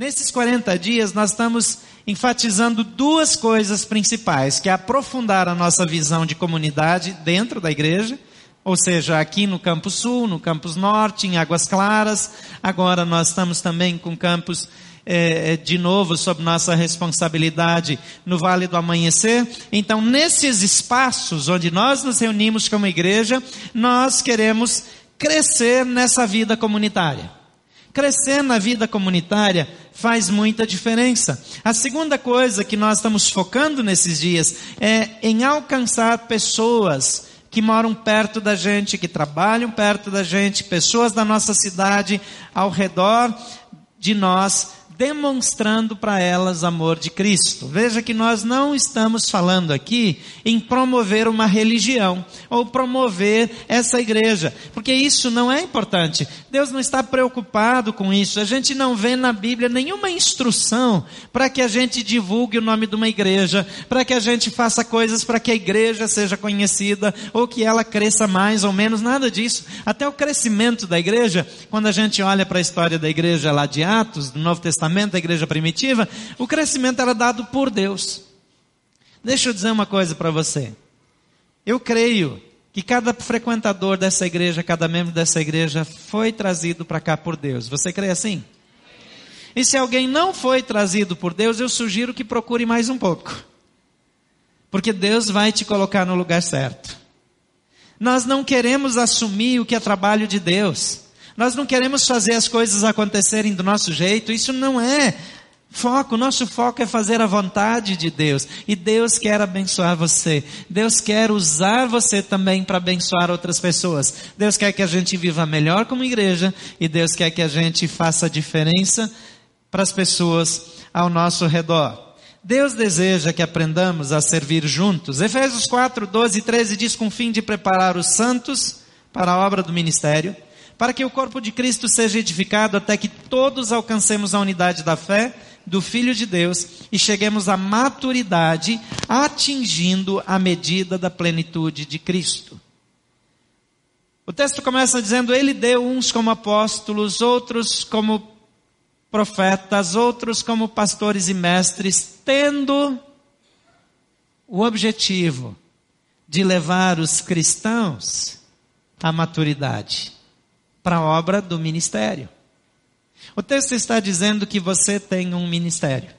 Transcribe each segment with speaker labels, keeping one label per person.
Speaker 1: Nesses 40 dias, nós estamos enfatizando duas coisas principais, que é aprofundar a nossa visão de comunidade dentro da igreja, ou seja, aqui no Campus Sul, no Campus Norte, em Águas Claras. Agora nós estamos também com campus é, de novo sob nossa responsabilidade no Vale do Amanhecer. Então, nesses espaços onde nós nos reunimos como igreja, nós queremos crescer nessa vida comunitária. Crescer na vida comunitária faz muita diferença. A segunda coisa que nós estamos focando nesses dias é em alcançar pessoas que moram perto da gente, que trabalham perto da gente, pessoas da nossa cidade ao redor de nós, demonstrando para elas amor de Cristo. Veja que nós não estamos falando aqui em promover uma religião ou promover essa igreja, porque isso não é importante. Deus não está preocupado com isso. A gente não vê na Bíblia nenhuma instrução para que a gente divulgue o nome de uma igreja, para que a gente faça coisas para que a igreja seja conhecida ou que ela cresça mais ou menos, nada disso. Até o crescimento da igreja, quando a gente olha para a história da igreja lá de Atos, do Novo Testamento, Testamento, da igreja primitiva, o crescimento era dado por Deus. Deixa eu dizer uma coisa para você. Eu creio que cada frequentador dessa igreja, cada membro dessa igreja foi trazido para cá por Deus. Você crê assim? E se alguém não foi trazido por Deus, eu sugiro que procure mais um pouco. Porque Deus vai te colocar no lugar certo. Nós não queremos assumir o que é trabalho de Deus. Nós não queremos fazer as coisas acontecerem do nosso jeito, isso não é foco. Nosso foco é fazer a vontade de Deus. E Deus quer abençoar você. Deus quer usar você também para abençoar outras pessoas. Deus quer que a gente viva melhor como igreja e Deus quer que a gente faça diferença para as pessoas ao nosso redor. Deus deseja que aprendamos a servir juntos. Efésios 4, 12 e 13 diz com o fim de preparar os santos para a obra do ministério para que o corpo de Cristo seja edificado até que todos alcancemos a unidade da fé do Filho de Deus e cheguemos à maturidade, atingindo a medida da plenitude de Cristo. O texto começa dizendo: Ele deu uns como apóstolos, outros como profetas, outros como pastores e mestres, tendo o objetivo de levar os cristãos à maturidade para a obra do ministério. O texto está dizendo que você tem um ministério,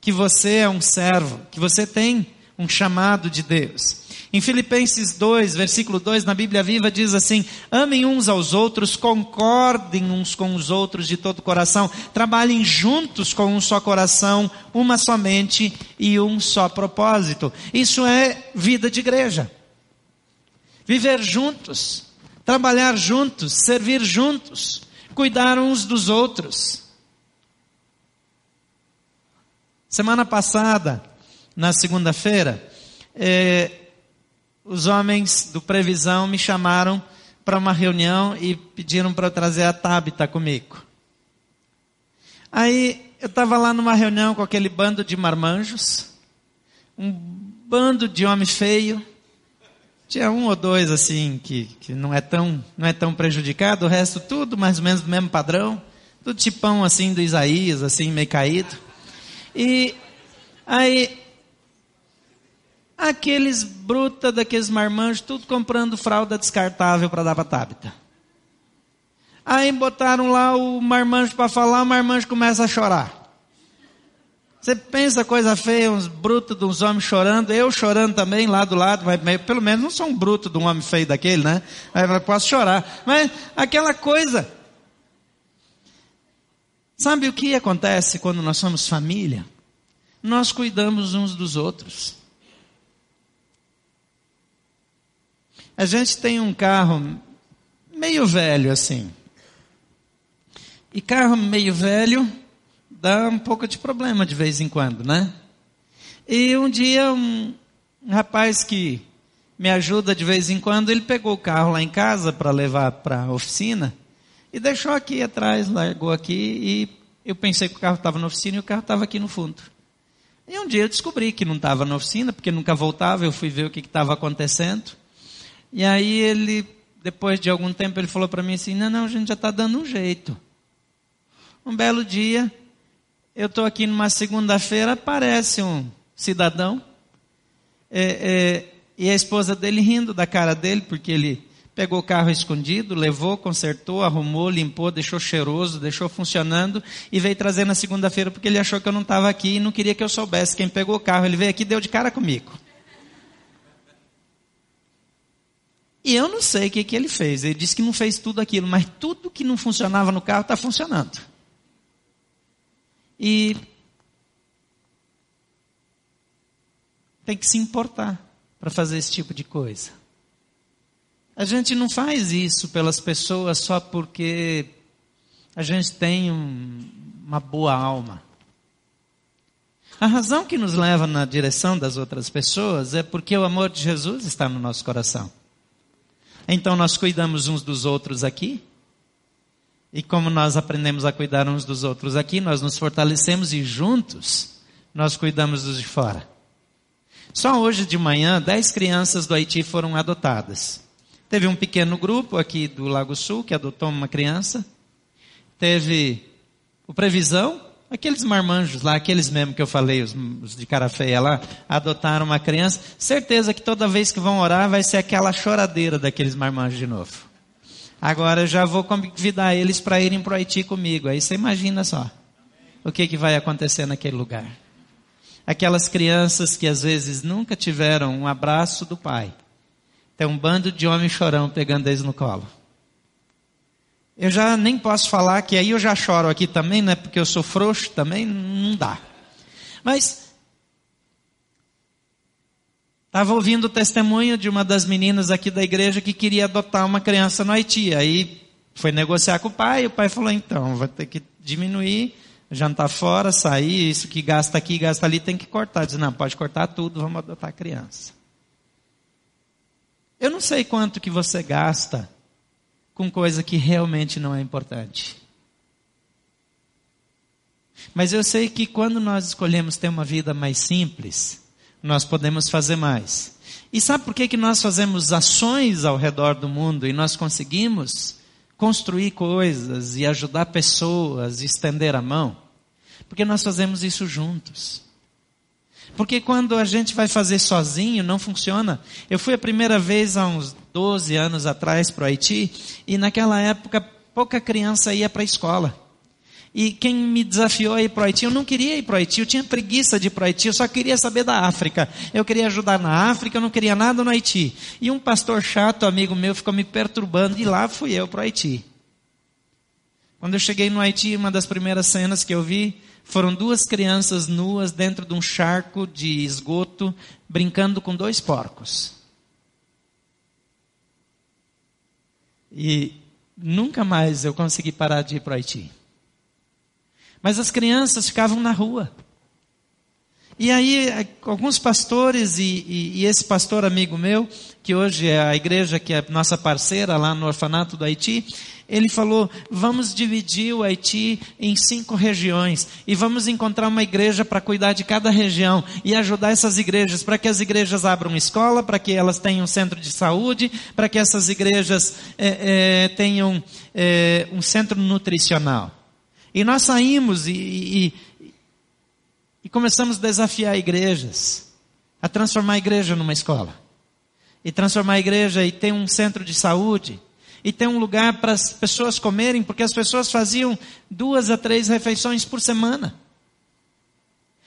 Speaker 1: que você é um servo, que você tem um chamado de Deus. Em Filipenses 2, versículo 2, na Bíblia Viva diz assim: Amem uns aos outros, concordem uns com os outros de todo o coração, trabalhem juntos com um só coração, uma só mente e um só propósito. Isso é vida de igreja. Viver juntos, trabalhar juntos, servir juntos, cuidar uns dos outros. Semana passada, na segunda-feira, eh, os homens do Previsão me chamaram para uma reunião e pediram para eu trazer a Tabita comigo. Aí eu estava lá numa reunião com aquele bando de marmanjos, um bando de homem feio, tinha um ou dois assim que, que não é tão não é tão prejudicado, o resto tudo mais ou menos do mesmo padrão, tudo tipão assim do Isaías, assim meio caído. E aí aqueles bruta daqueles marmanjos, tudo comprando fralda descartável para dar para Tabita. Aí botaram lá o marmanjo para falar, o marmanjo começa a chorar. Você pensa coisa feia, uns brutos de uns homens chorando, eu chorando também lá do lado, mas pelo menos não sou um bruto de um homem feio daquele, né? Mas posso chorar. Mas aquela coisa. Sabe o que acontece quando nós somos família? Nós cuidamos uns dos outros. A gente tem um carro meio velho assim. E carro meio velho, dá um pouco de problema de vez em quando, né? E um dia um, rapaz que me ajuda de vez em quando, ele pegou o carro lá em casa para levar para a oficina e deixou aqui atrás, largou aqui e eu pensei que o carro estava na oficina e o carro estava aqui no fundo. E um dia eu descobri que não estava na oficina, porque nunca voltava, eu fui ver o que estava acontecendo. E aí ele, depois de algum tempo, ele falou para mim assim, não, não, a gente já está dando um jeito. Um belo dia, eu estou aqui numa segunda-feira, aparece um cidadão, é, é, e a esposa dele rindo da cara dele, porque ele pegou o carro escondido, levou, consertou, arrumou, limpou, deixou cheiroso, deixou funcionando e veio trazer na segunda-feira porque ele achou que eu não estava aqui e não queria que eu soubesse quem pegou o carro. Ele veio aqui e deu de cara comigo. E eu não sei o que, que ele fez. Ele disse que não fez tudo aquilo, mas tudo que não funcionava no carro está funcionando. E tem que se importar para fazer esse tipo de coisa. A gente não faz isso pelas pessoas só porque a gente tem um, uma boa alma. A razão que nos leva na direção das outras pessoas é porque o amor de Jesus está no nosso coração. Então nós cuidamos uns dos outros aqui. E como nós aprendemos a cuidar uns dos outros aqui, nós nos fortalecemos e juntos nós cuidamos dos de fora. Só hoje de manhã, dez crianças do Haiti foram adotadas. Teve um pequeno grupo aqui do Lago Sul que adotou uma criança. Teve o Previsão, aqueles marmanjos lá, aqueles mesmo que eu falei, os, os, de cara feia lá, adotaram uma criança. Certeza que toda vez que vão orar vai ser aquela choradeira daqueles marmanjos de novo. Agora eu já vou convidar eles para irem para o Haiti comigo. Aí você imagina só o que, que vai acontecer naquele lugar. Aquelas crianças que às vezes nunca tiveram um abraço do pai tem um bando de homens chorão pegando eles no colo. Eu já nem posso falar que aí eu já choro aqui também, né? Porque eu sou frouxo também, não dá. Mas estava ouvindo o testemunho de uma das meninas aqui da igreja que queria adotar uma criança no Haiti. Aí foi negociar com o pai, o pai falou: então, vai ter que diminuir, jantar fora, sair, isso que gasta aqui, gasta ali, tem que cortar. Diz: não, pode cortar tudo, vamos adotar a criança. Eu não sei quanto que você gasta com coisa que realmente não é importante. Mas eu sei que quando nós escolhemos ter uma vida mais simples, nós podemos fazer mais. E sabe por que, que nós fazemos ações ao redor do mundo e nós conseguimos construir coisas e ajudar pessoas, estender a mão? Porque nós fazemos isso juntos. Porque quando a gente vai fazer sozinho, não funciona. Eu fui a primeira vez há uns 12 anos atrás para o Haiti, e naquela época pouca criança ia para a escola. E quem me desafiou a ir para o Haiti, eu não queria ir para o Haiti, eu tinha preguiça de ir para o Haiti, eu só queria saber da África. Eu queria ajudar na África, eu não queria nada no Haiti. E um pastor chato, amigo meu, ficou me perturbando, e lá fui eu para o Haiti. Quando eu cheguei no Haiti, uma das primeiras cenas que eu vi foram duas crianças nuas dentro de um charco de esgoto, brincando com dois porcos. E nunca mais eu consegui parar de ir para o Haiti. Mas as crianças ficavam na rua. E aí, alguns pastores e, e, e, esse pastor amigo meu, que hoje é a igreja que é nossa parceira lá no orfanato do Haiti, ele falou: vamos dividir o Haiti em cinco regiões e vamos encontrar uma igreja para cuidar de cada região e ajudar essas igrejas para que as igrejas abram escola, para que elas tenham um centro de saúde, para que essas igrejas é, é, tenham é, um centro nutricional. E nós saímos e, e e começamos a desafiar igrejas, a transformar a igreja numa escola. E transformar a igreja e ter um centro de saúde. E ter um lugar para as pessoas comerem, porque as pessoas faziam duas a três refeições por semana.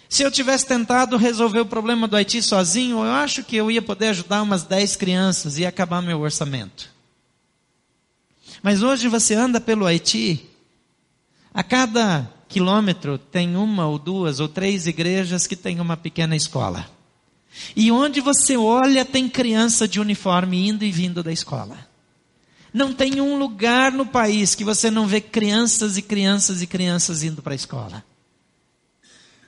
Speaker 1: Se eu tivesse tentado resolver o problema do Haiti sozinho, eu acho que eu ia poder ajudar umas dez crianças e acabar meu orçamento. Mas hoje você anda pelo Haiti, a cada quilômetro tem uma ou duas ou três igrejas que têm uma pequena escola. E onde você olha tem criança de uniforme indo e vindo da escola. Não tem um lugar no país que você não vê crianças e crianças e crianças indo para a escola.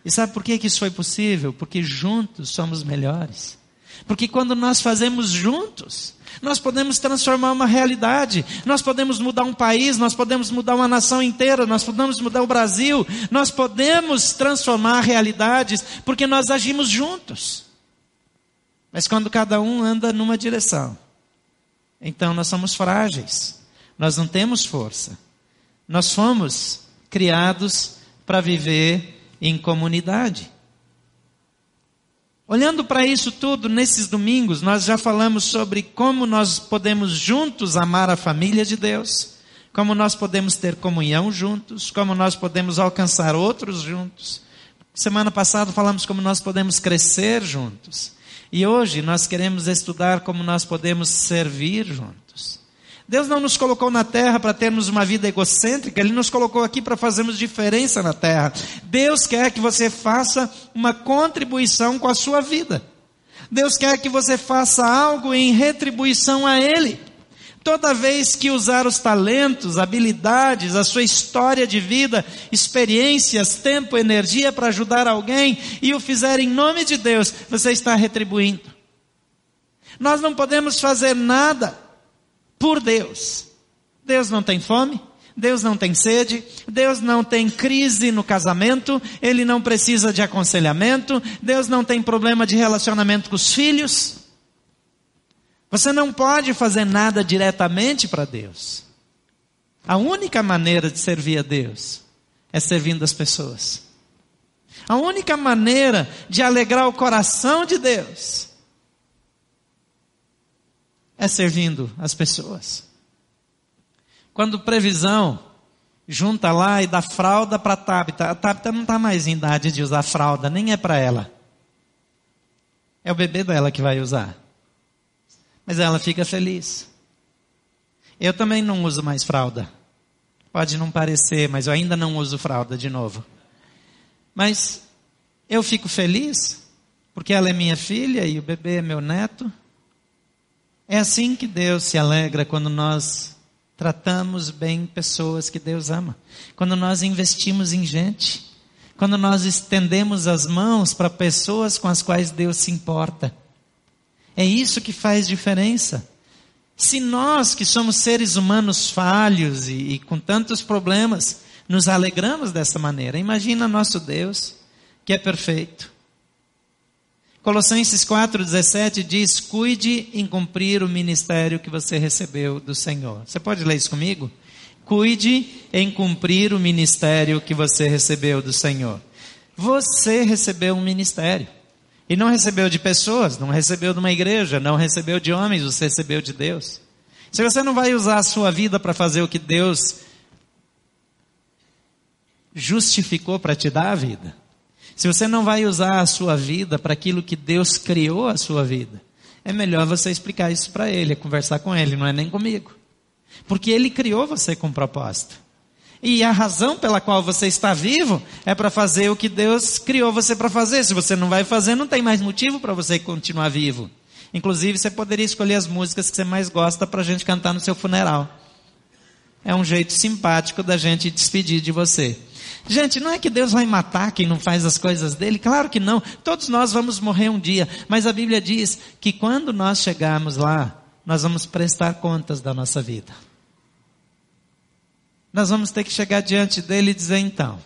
Speaker 1: E sabe por que, que isso foi possível? Porque juntos somos melhores. Porque quando nós fazemos juntos, nós podemos transformar uma realidade, nós podemos mudar um país, nós podemos mudar uma nação inteira, nós podemos mudar o Brasil, nós podemos transformar realidades porque nós agimos juntos. Mas quando cada um anda numa direção, então nós somos frágeis, nós não temos força. Nós fomos criados para viver em comunidade. Olhando para isso tudo, nesses domingos, nós já falamos sobre como nós podemos juntos amar a família de Deus, como nós podemos ter comunhão juntos, como nós podemos alcançar outros juntos. Semana passada falamos como nós podemos crescer juntos. E hoje nós queremos estudar como nós podemos servir juntos. Deus não nos colocou na terra para termos uma vida egocêntrica, Ele nos colocou aqui para fazermos diferença na terra. Deus quer que você faça uma contribuição com a sua vida. Deus quer que você faça algo em retribuição a Ele. Toda vez que usar os talentos, habilidades, a sua história de vida, experiências, tempo, energia para ajudar alguém e o fizer em nome de Deus, você está retribuindo. Nós não podemos fazer nada por Deus. Deus não tem fome, Deus não tem sede, Deus não tem crise no casamento, Ele não precisa de aconselhamento, Deus não tem problema de relacionamento com os filhos. Você não pode fazer nada diretamente para Deus. A única maneira de servir a Deus é servindo as pessoas. A única maneira de alegrar o coração de Deus é servindo as pessoas. Quando previsão junta lá e dá fralda para Tabita, a Tabita não está mais em idade de usar fralda, nem é para ela. É o bebê dela que vai usar mas ela fica feliz. Eu também não uso mais fralda. Pode não parecer, mas eu ainda não uso fralda de novo. Mas eu fico feliz, porque ela é minha filha e o bebê é meu neto. É assim que Deus se alegra quando nós tratamos bem pessoas que Deus ama. Quando nós investimos em gente. Quando nós estendemos as mãos para pessoas com as quais Deus se importa. É isso que faz diferença. Se nós, que somos seres humanos falhos e, e com tantos problemas, nos alegramos dessa maneira, imagina nosso Deus, que é perfeito. Colossenses 4,17 diz: Cuide em cumprir o ministério que você recebeu do Senhor. Você pode ler isso comigo? Cuide em cumprir o ministério que você recebeu do Senhor. Você recebeu um ministério. E não recebeu de pessoas, não recebeu de uma igreja, não recebeu de homens, você recebeu de Deus. Se você não vai usar a sua vida para fazer o que Deus justificou para te dar a vida, se você não vai usar a sua vida para aquilo que Deus criou a sua vida, é melhor você explicar isso para Ele, é conversar com Ele, não é nem comigo. Porque Ele criou você com propósito. E a razão pela qual você está vivo é para fazer o que Deus criou você para fazer. Se você não vai fazer, não tem mais motivo para você continuar vivo. Inclusive, você poderia escolher as músicas que você mais gosta para a gente cantar no seu funeral. É um jeito simpático da gente despedir de você. Gente, não é que Deus vai matar quem não faz as coisas dele, claro que não. Todos nós vamos morrer um dia, mas a Bíblia diz que quando nós chegarmos lá, nós vamos prestar contas da nossa vida nós vamos ter que chegar diante dele e dizer: então,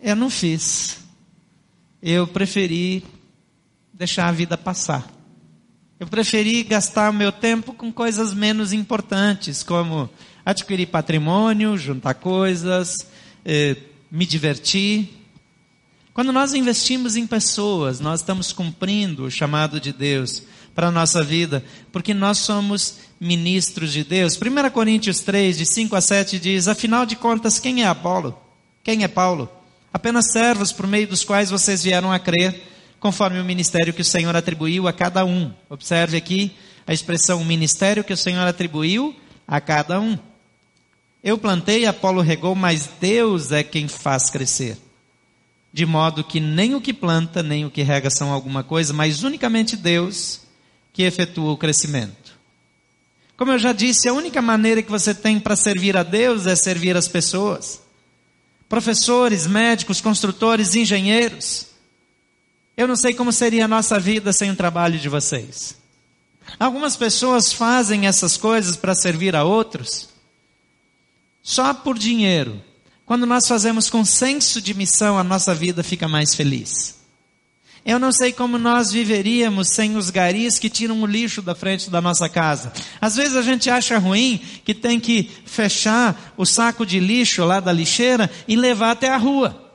Speaker 1: eu não fiz, eu preferi deixar a vida passar. Eu preferi gastar meu tempo com coisas menos importantes, como adquirir patrimônio, juntar coisas, eh, me divertir. Quando nós investimos em pessoas, nós estamos cumprindo o chamado de Deus para a nossa vida, porque nós somos ministros de Deus. 1 Coríntios 3, de 5 a 7 diz: Afinal de contas, quem é Apolo? Quem é Paulo? Apenas servos por meio dos quais vocês vieram a crer, conforme o ministério que o Senhor atribuiu a cada um. Observe aqui a expressão ministério que o Senhor atribuiu a cada um. Eu plantei, Apolo regou, mas Deus é quem faz crescer. De modo que nem o que planta, nem o que rega são alguma coisa, mas unicamente Deus que efetua o crescimento. Como eu já disse, a única maneira que você tem para servir a Deus é servir as pessoas. Professores, médicos, construtores, engenheiros. Eu não sei como seria a nossa vida sem o trabalho de vocês. Algumas pessoas fazem essas coisas para servir a outros só por dinheiro. Quando nós fazemos com senso de missão, a nossa vida fica mais feliz. Eu não sei como nós viveríamos sem os garis que tiram o lixo da frente da nossa casa. Às vezes a gente acha ruim que tem que fechar o saco de lixo lá da lixeira e levar até a rua.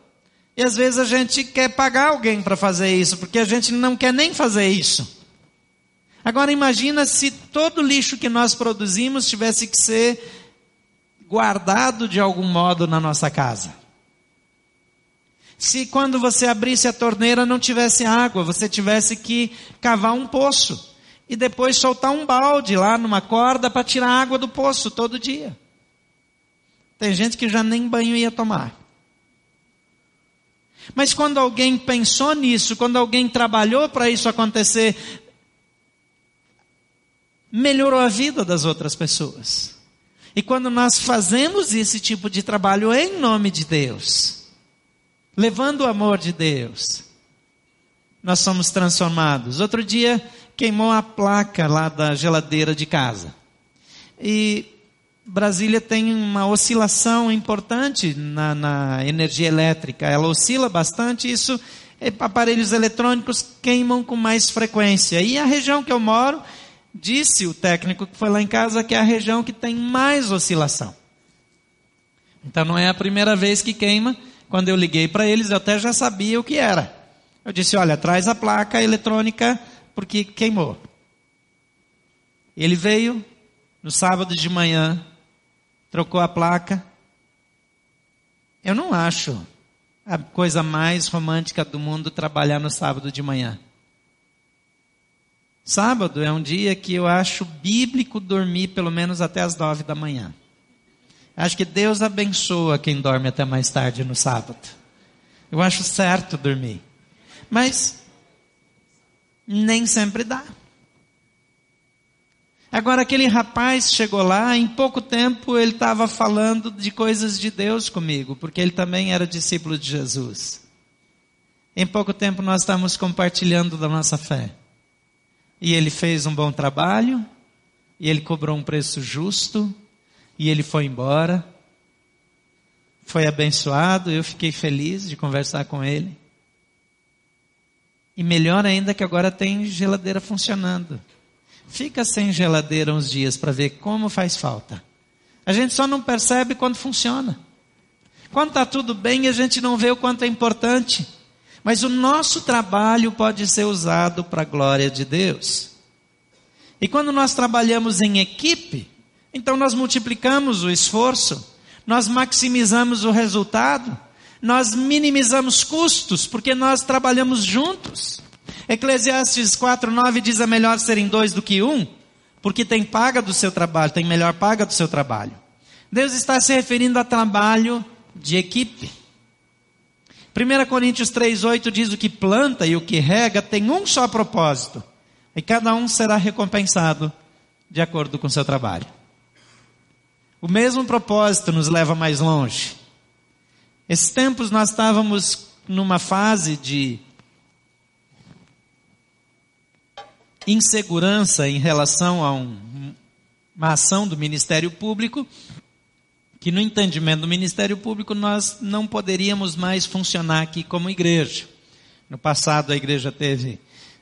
Speaker 1: E às vezes a gente quer pagar alguém para fazer isso, porque a gente não quer nem fazer isso. Agora imagina se todo lixo que nós produzimos tivesse que ser guardado de algum modo na nossa casa. Se quando você abrisse a torneira não tivesse água, você tivesse que cavar um poço e depois soltar um balde lá numa corda para tirar água do poço todo dia. Tem gente que já nem banho ia tomar. Mas quando alguém pensou nisso, quando alguém trabalhou para isso acontecer, melhorou a vida das outras pessoas. E quando nós fazemos esse tipo de trabalho em nome de Deus, levando o amor de Deus, nós somos transformados. Outro dia queimou a placa lá da geladeira de casa. E Brasília tem uma oscilação importante na, na energia elétrica. Ela oscila bastante, isso aparelhos eletrônicos queimam com mais frequência. E a região que eu moro, disse o técnico que foi lá em casa, que é a região que tem mais oscilação. Então não é a primeira vez que queima. Quando eu liguei para eles, eu até já sabia o que era. Eu disse: olha, traz a placa eletrônica porque queimou. Ele veio no sábado de manhã, trocou a placa. Eu não acho a coisa mais romântica do mundo trabalhar no sábado de manhã. Sábado é um dia que eu acho bíblico dormir pelo menos até as nove da manhã. Acho que Deus abençoa quem dorme até mais tarde no sábado. Eu acho certo dormir. Mas nem sempre dá. Agora, aquele rapaz chegou lá, em pouco tempo ele estava falando de coisas de Deus comigo, porque ele também era discípulo de Jesus. Em pouco tempo nós estamos compartilhando da nossa fé. E ele fez um bom trabalho, e ele cobrou um preço justo, e ele foi embora. Foi abençoado, eu fiquei feliz de conversar com ele. E melhor ainda que agora tem geladeira funcionando. Fica sem geladeira uns dias para ver como faz falta. A gente só não percebe quando funciona. Quando está tudo bem, a gente não vê o quanto é importante. Mas o nosso trabalho pode ser usado para a glória de Deus. E quando nós trabalhamos em equipe, então nós multiplicamos o esforço, nós maximizamos o resultado, nós minimizamos custos, porque nós trabalhamos juntos. Eclesiastes 4,9 diz: é melhor serem dois do que um, porque tem paga do seu trabalho, tem melhor paga do seu trabalho. Deus está se referindo a trabalho de equipe. 1 Coríntios 3,8 diz: o que planta e o que rega tem um só propósito, e cada um será recompensado de acordo com seu trabalho. O mesmo propósito nos leva mais longe. Esses tempos nós estávamos numa fase de insegurança em relação a um, uma ação do Ministério Público, que no entendimento do Ministério Público nós não poderíamos mais funcionar aqui como igreja. No passado a igreja teve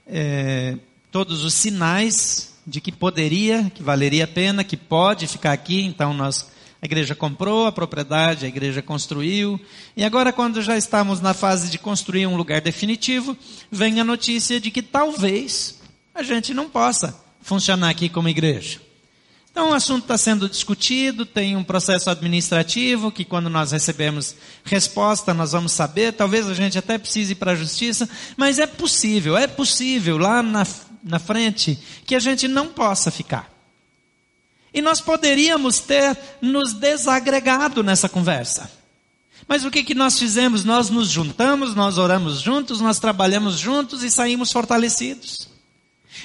Speaker 1: é, todos os sinais de que poderia, que valeria a pena, que pode ficar aqui, então nós a igreja comprou a propriedade, a igreja construiu, e agora, quando já estamos na fase de construir um lugar definitivo, vem a notícia de que talvez a gente não possa funcionar aqui como igreja. Então o assunto está sendo discutido, tem um processo administrativo que quando nós recebemos resposta nós vamos saber, talvez a gente até precise ir para a justiça, mas é possível, é possível lá na, na frente que a gente não possa ficar. E nós poderíamos ter nos desagregado nessa conversa. Mas o que, que nós fizemos? Nós nos juntamos, nós oramos juntos, nós trabalhamos juntos e saímos fortalecidos.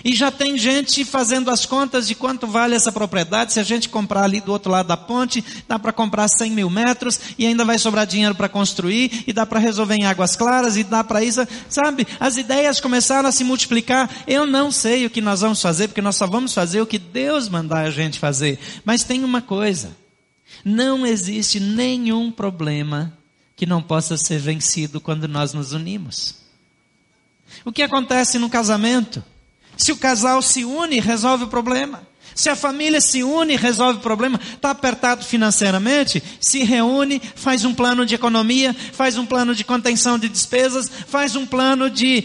Speaker 1: E já tem gente fazendo as contas de quanto vale essa propriedade. Se a gente comprar ali do outro lado da ponte, dá para comprar 100 mil metros e ainda vai sobrar dinheiro para construir e dá para resolver em águas claras e dá para isso. Sabe, as ideias começaram a se multiplicar. Eu não sei o que nós vamos fazer, porque nós só vamos fazer o que Deus mandar a gente fazer. Mas tem uma coisa: não existe nenhum problema que não possa ser vencido quando nós nos unimos. O que acontece no casamento? Se o casal se une, resolve o problema. Se a família se une resolve o problema, está apertado financeiramente, se reúne, faz um plano de economia, faz um plano de contenção de despesas, faz um plano de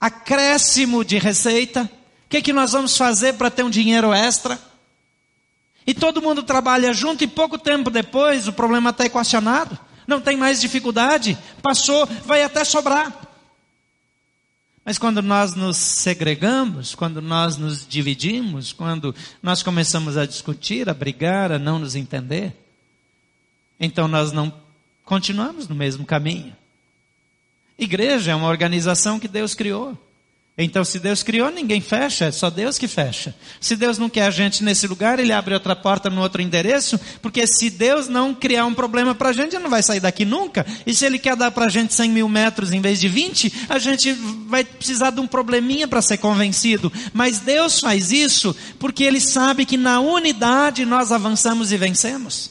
Speaker 1: acréscimo de receita. O que, é que nós vamos fazer para ter um dinheiro extra? E todo mundo trabalha junto e pouco tempo depois o problema está equacionado. Não tem mais dificuldade, passou, vai até sobrar. Mas quando nós nos segregamos, quando nós nos dividimos, quando nós começamos a discutir, a brigar, a não nos entender, então nós não continuamos no mesmo caminho. Igreja é uma organização que Deus criou. Então, se Deus criou, ninguém fecha, é só Deus que fecha. Se Deus não quer a gente nesse lugar, Ele abre outra porta no outro endereço, porque se Deus não criar um problema para a gente, Ele não vai sair daqui nunca. E se Ele quer dar para a gente 100 mil metros em vez de 20, a gente vai precisar de um probleminha para ser convencido. Mas Deus faz isso porque Ele sabe que na unidade nós avançamos e vencemos.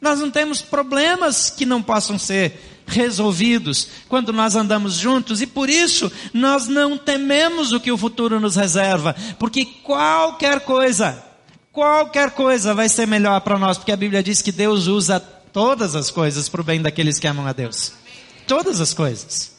Speaker 1: Nós não temos problemas que não possam ser resolvidos quando nós andamos juntos e por isso nós não tememos o que o futuro nos reserva, porque qualquer coisa, qualquer coisa vai ser melhor para nós, porque a Bíblia diz que Deus usa todas as coisas para o bem daqueles que amam a Deus. Todas as coisas.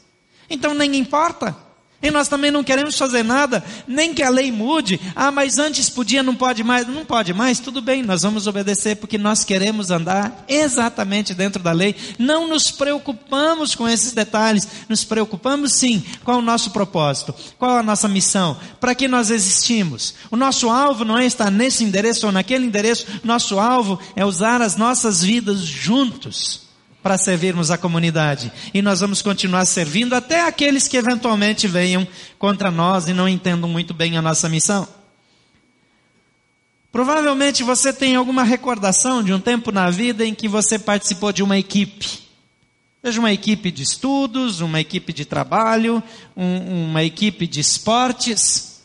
Speaker 1: Então nem importa. E nós também não queremos fazer nada, nem que a lei mude. Ah, mas antes podia, não pode mais. Não pode mais, tudo bem, nós vamos obedecer porque nós queremos andar exatamente dentro da lei. Não nos preocupamos com esses detalhes, nos preocupamos sim com o nosso propósito, qual a nossa missão, para que nós existimos. O nosso alvo não é estar nesse endereço ou naquele endereço, nosso alvo é usar as nossas vidas juntos para servirmos a comunidade. E nós vamos continuar servindo até aqueles que eventualmente venham contra nós e não entendam muito bem a nossa missão. Provavelmente você tem alguma recordação de um tempo na vida em que você participou de uma equipe. Seja uma equipe de estudos, uma equipe de trabalho, um, uma equipe de esportes.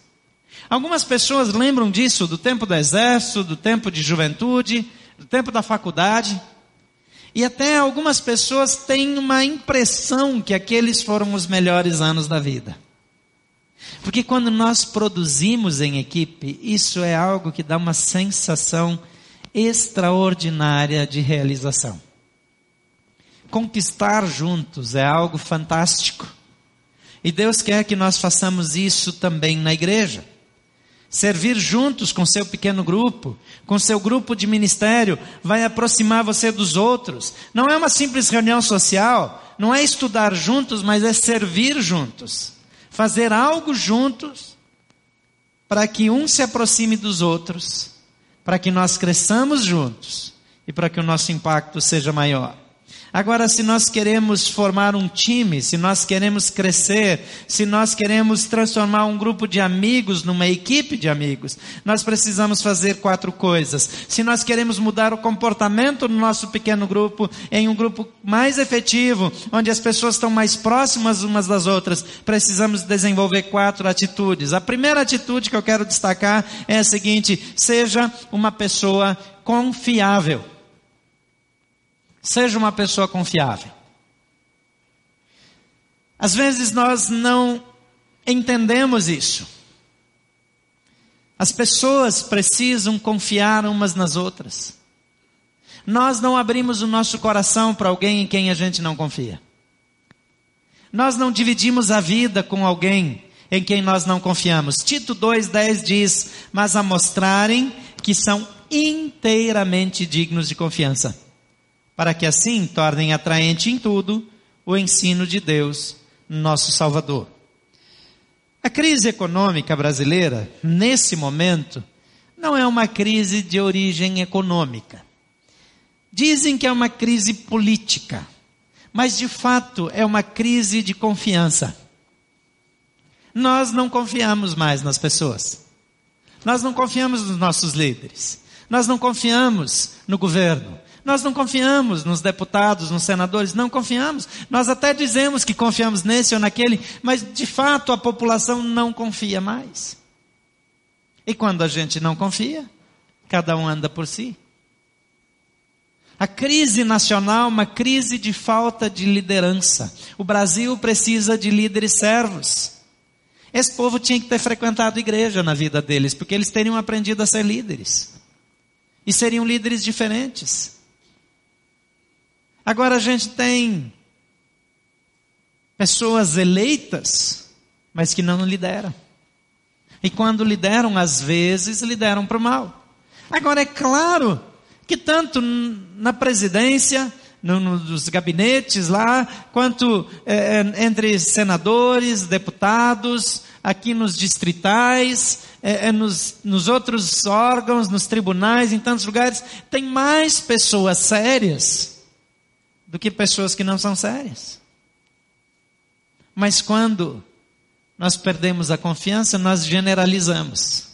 Speaker 1: Algumas pessoas lembram disso do tempo do exército, do tempo de juventude, do tempo da faculdade. E até algumas pessoas têm uma impressão que aqueles foram os melhores anos da vida. Porque quando nós produzimos em equipe, isso é algo que dá uma sensação extraordinária de realização. Conquistar juntos é algo fantástico. E Deus quer que nós façamos isso também na igreja. Servir juntos com seu pequeno grupo, com seu grupo de ministério, vai aproximar você dos outros. Não é uma simples reunião social, não é estudar juntos, mas é servir juntos. Fazer algo juntos para que um se aproxime dos outros, para que nós cresçamos juntos e para que o nosso impacto seja maior. Agora, se nós queremos formar um time, se nós queremos crescer, se nós queremos transformar um grupo de amigos numa equipe de amigos, nós precisamos fazer quatro coisas. Se nós queremos mudar o comportamento do nosso pequeno grupo em um grupo mais efetivo, onde as pessoas estão mais próximas umas das outras, precisamos desenvolver quatro atitudes. A primeira atitude que eu quero destacar é a seguinte: seja uma pessoa confiável. Seja uma pessoa confiável. Às vezes nós não entendemos isso. As pessoas precisam confiar umas nas outras. Nós não abrimos o nosso coração para alguém em quem a gente não confia. Nós não dividimos a vida com alguém em quem nós não confiamos. Tito 2,10 diz: Mas a mostrarem que são inteiramente dignos de confiança para que assim tornem atraente em tudo o ensino de Deus, nosso Salvador. A crise econômica brasileira, nesse momento, não é uma crise de origem econômica. Dizem que é uma crise política, mas de fato é uma crise de confiança. Nós não confiamos mais nas pessoas. Nós não confiamos nos nossos líderes. Nós não confiamos no governo. Nós não confiamos nos deputados, nos senadores, não confiamos. Nós até dizemos que confiamos nesse ou naquele, mas de fato a população não confia mais. E quando a gente não confia, cada um anda por si. A crise nacional, uma crise de falta de liderança. O Brasil precisa de líderes servos. Esse povo tinha que ter frequentado igreja na vida deles, porque eles teriam aprendido a ser líderes. E seriam líderes diferentes. Agora a gente tem pessoas eleitas, mas que não lideram. E quando lideram, às vezes lideram para o mal. Agora é claro que tanto na presidência, no, nos gabinetes lá, quanto é, é, entre senadores, deputados, aqui nos distritais, é, é, nos, nos outros órgãos, nos tribunais, em tantos lugares, tem mais pessoas sérias do que pessoas que não são sérias. Mas quando nós perdemos a confiança, nós generalizamos.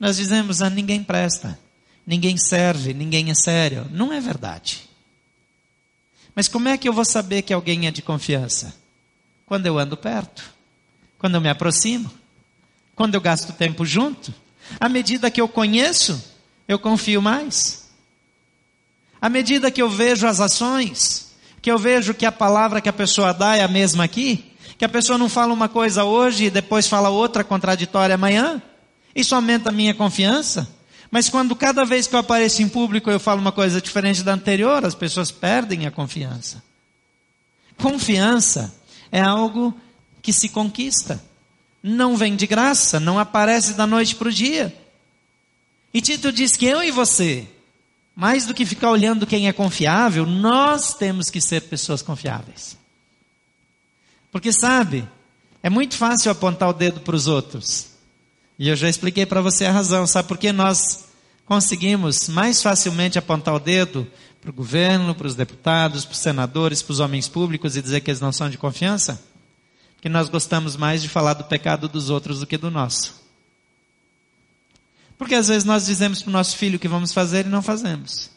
Speaker 1: Nós dizemos, ah, ninguém presta, ninguém serve, ninguém é sério. Não é verdade. Mas como é que eu vou saber que alguém é de confiança? Quando eu ando perto, quando eu me aproximo, quando eu gasto tempo junto. À medida que eu conheço, eu confio mais. À medida que eu vejo as ações, que eu vejo que a palavra que a pessoa dá é a mesma aqui, que a pessoa não fala uma coisa hoje e depois fala outra contraditória amanhã, isso aumenta a minha confiança. Mas quando cada vez que eu apareço em público eu falo uma coisa diferente da anterior, as pessoas perdem a confiança. Confiança é algo que se conquista. Não vem de graça, não aparece da noite para o dia. E Tito diz que eu e você, mais do que ficar olhando quem é confiável, nós temos que ser pessoas confiáveis. Porque sabe, é muito fácil apontar o dedo para os outros. E eu já expliquei para você a razão. Sabe por que nós conseguimos mais facilmente apontar o dedo para o governo, para os deputados, para os senadores, para os homens públicos e dizer que eles não são de confiança? Porque nós gostamos mais de falar do pecado dos outros do que do nosso. Porque às vezes nós dizemos para o nosso filho que vamos fazer e não fazemos.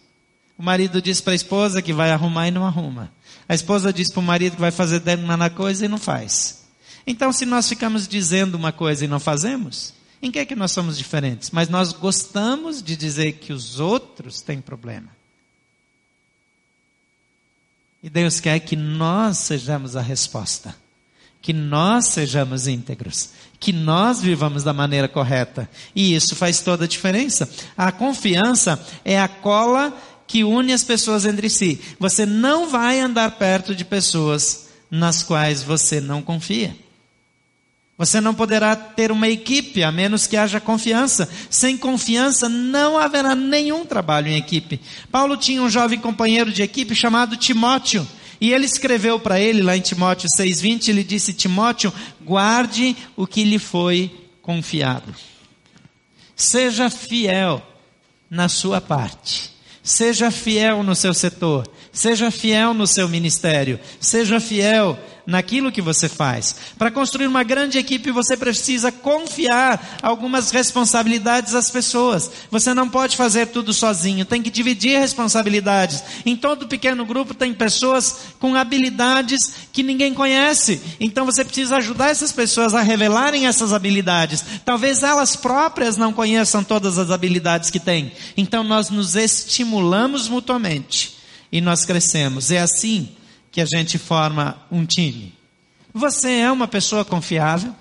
Speaker 1: O marido diz para a esposa que vai arrumar e não arruma. A esposa diz para o marido que vai fazer determinada coisa e não faz. Então, se nós ficamos dizendo uma coisa e não fazemos, em que é que nós somos diferentes? Mas nós gostamos de dizer que os outros têm problema. E Deus quer que nós sejamos a resposta. Que nós sejamos íntegros. Que nós vivamos da maneira correta. E isso faz toda a diferença. A confiança é a cola que une as pessoas entre si. Você não vai andar perto de pessoas nas quais você não confia. Você não poderá ter uma equipe a menos que haja confiança. Sem confiança não haverá nenhum trabalho em equipe. Paulo tinha um jovem companheiro de equipe chamado Timóteo. E ele escreveu para ele lá em Timóteo 6:20, ele disse: "Timóteo, guarde o que lhe foi confiado. Seja fiel na sua parte. Seja fiel no seu setor, seja fiel no seu ministério, seja fiel naquilo que você faz. Para construir uma grande equipe, você precisa confiar algumas responsabilidades às pessoas. Você não pode fazer tudo sozinho, tem que dividir responsabilidades. Em todo pequeno grupo tem pessoas com habilidades que ninguém conhece. Então você precisa ajudar essas pessoas a revelarem essas habilidades. Talvez elas próprias não conheçam todas as habilidades que têm. Então nós nos estimulamos mutuamente e nós crescemos. É assim que a gente forma um time. Você é uma pessoa confiável?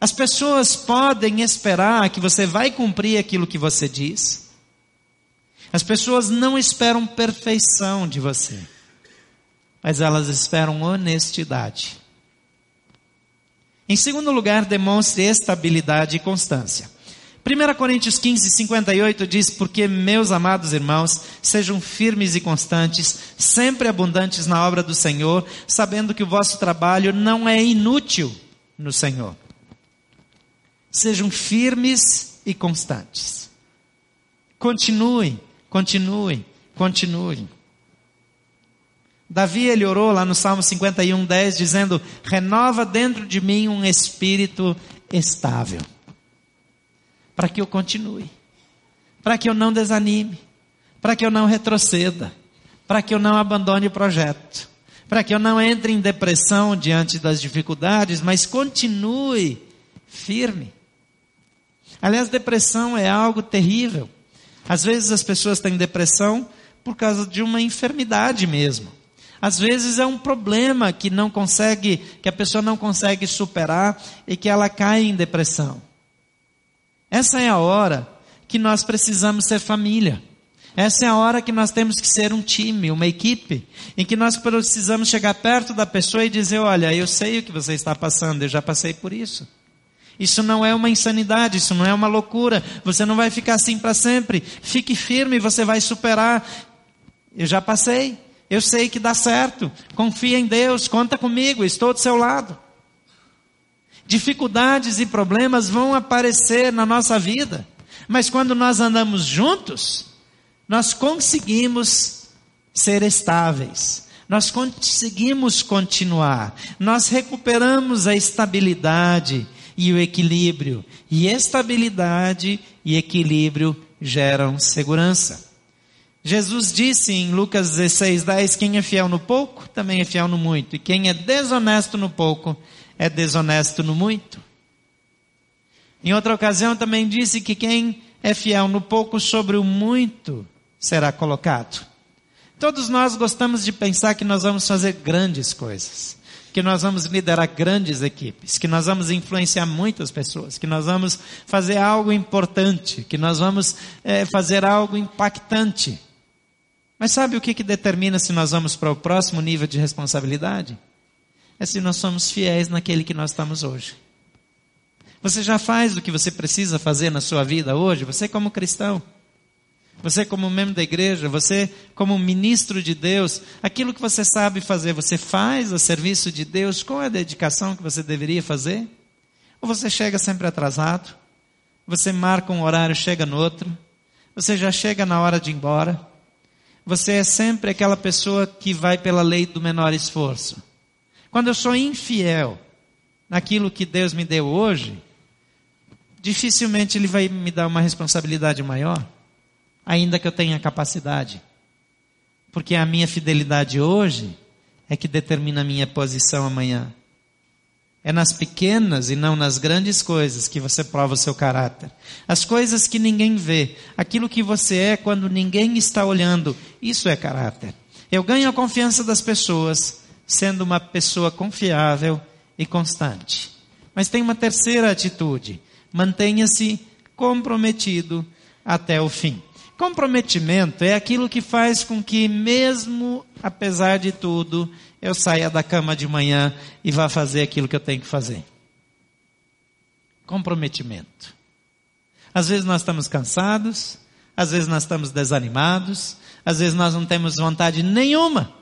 Speaker 1: As pessoas podem esperar que você vai cumprir aquilo que você diz. As pessoas não esperam perfeição de você, mas elas esperam honestidade. Em segundo lugar, demonstre estabilidade e constância. 1 Coríntios 15, 58 diz: Porque, meus amados irmãos, sejam firmes e constantes, sempre abundantes na obra do Senhor, sabendo que o vosso trabalho não é inútil no Senhor. Sejam firmes e constantes. Continuem, continuem, continuem. Davi ele orou lá no Salmo 51, 10, dizendo: Renova dentro de mim um espírito estável para que eu continue, para que eu não desanime, para que eu não retroceda, para que eu não abandone o projeto, para que eu não entre em depressão diante das dificuldades, mas continue firme. Aliás, depressão é algo terrível. Às vezes as pessoas têm depressão por causa de uma enfermidade mesmo. Às vezes é um problema que não consegue, que a pessoa não consegue superar e que ela cai em depressão. Essa é a hora que nós precisamos ser família. Essa é a hora que nós temos que ser um time, uma equipe, em que nós precisamos chegar perto da pessoa e dizer: Olha, eu sei o que você está passando, eu já passei por isso. Isso não é uma insanidade, isso não é uma loucura. Você não vai ficar assim para sempre. Fique firme, você vai superar. Eu já passei. Eu sei que dá certo. Confia em Deus, conta comigo, estou do seu lado. Dificuldades e problemas vão aparecer na nossa vida, mas quando nós andamos juntos, nós conseguimos ser estáveis, nós conseguimos continuar, nós recuperamos a estabilidade e o equilíbrio, e estabilidade e equilíbrio geram segurança. Jesus disse em Lucas 16, 10: Quem é fiel no pouco, também é fiel no muito, e quem é desonesto no pouco, é desonesto no muito. Em outra ocasião também disse que quem é fiel no pouco sobre o muito será colocado. Todos nós gostamos de pensar que nós vamos fazer grandes coisas, que nós vamos liderar grandes equipes, que nós vamos influenciar muitas pessoas, que nós vamos fazer algo importante, que nós vamos é, fazer algo impactante. Mas sabe o que, que determina se nós vamos para o próximo nível de responsabilidade? É se nós somos fiéis naquele que nós estamos hoje. Você já faz o que você precisa fazer na sua vida hoje? Você, como cristão, você como membro da igreja, você como ministro de Deus, aquilo que você sabe fazer, você faz a serviço de Deus com a dedicação que você deveria fazer? Ou você chega sempre atrasado? Você marca um horário, chega no outro? Você já chega na hora de ir embora? Você é sempre aquela pessoa que vai pela lei do menor esforço. Quando eu sou infiel naquilo que Deus me deu hoje, dificilmente Ele vai me dar uma responsabilidade maior ainda que eu tenha capacidade. Porque a minha fidelidade hoje é que determina a minha posição amanhã. É nas pequenas e não nas grandes coisas que você prova o seu caráter. As coisas que ninguém vê, aquilo que você é quando ninguém está olhando, isso é caráter. Eu ganho a confiança das pessoas sendo uma pessoa confiável e constante. Mas tem uma terceira atitude: mantenha-se comprometido até o fim. Comprometimento é aquilo que faz com que, mesmo apesar de tudo, eu saia da cama de manhã e vá fazer aquilo que eu tenho que fazer. Comprometimento. Às vezes nós estamos cansados, às vezes nós estamos desanimados, às vezes nós não temos vontade nenhuma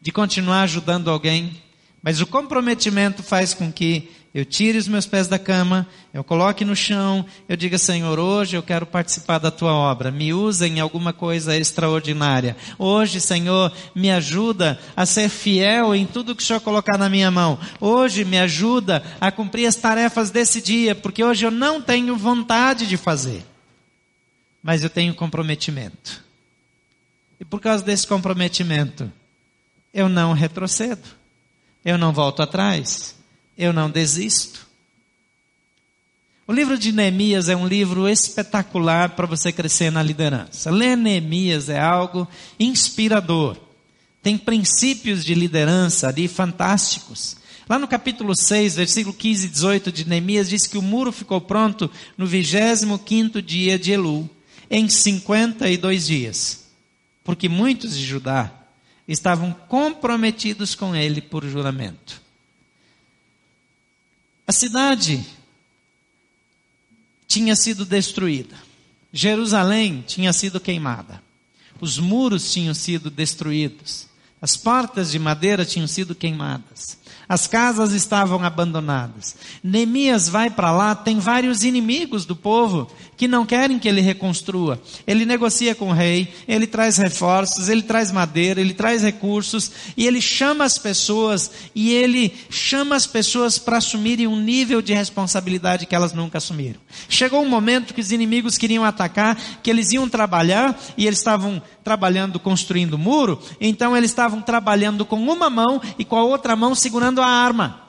Speaker 1: de continuar ajudando alguém, mas o comprometimento faz com que eu tire os meus pés da cama, eu coloque no chão, eu diga, Senhor, hoje eu quero participar da tua obra, me usa em alguma coisa extraordinária. Hoje, Senhor, me ajuda a ser fiel em tudo que o Senhor colocar na minha mão. Hoje me ajuda a cumprir as tarefas desse dia, porque hoje eu não tenho vontade de fazer, mas eu tenho comprometimento. E por causa desse comprometimento, eu não retrocedo, eu não volto atrás eu não desisto. O livro de Neemias é um livro espetacular para você crescer na liderança. Ler Neemias é algo inspirador. Tem princípios de liderança ali fantásticos. Lá no capítulo 6, versículo 15 e 18 de Neemias, diz que o muro ficou pronto no 25 dia de Elu, em 52 dias. Porque muitos de Judá estavam comprometidos com ele por juramento. A cidade tinha sido destruída. Jerusalém tinha sido queimada. Os muros tinham sido destruídos. As portas de madeira tinham sido queimadas. As casas estavam abandonadas. Neemias vai para lá, tem vários inimigos do povo que não querem que ele reconstrua. Ele negocia com o rei, ele traz reforços, ele traz madeira, ele traz recursos e ele chama as pessoas e ele chama as pessoas para assumirem um nível de responsabilidade que elas nunca assumiram. Chegou um momento que os inimigos queriam atacar, que eles iam trabalhar e eles estavam trabalhando construindo muro, então eles estavam trabalhando com uma mão e com a outra mão segurando a arma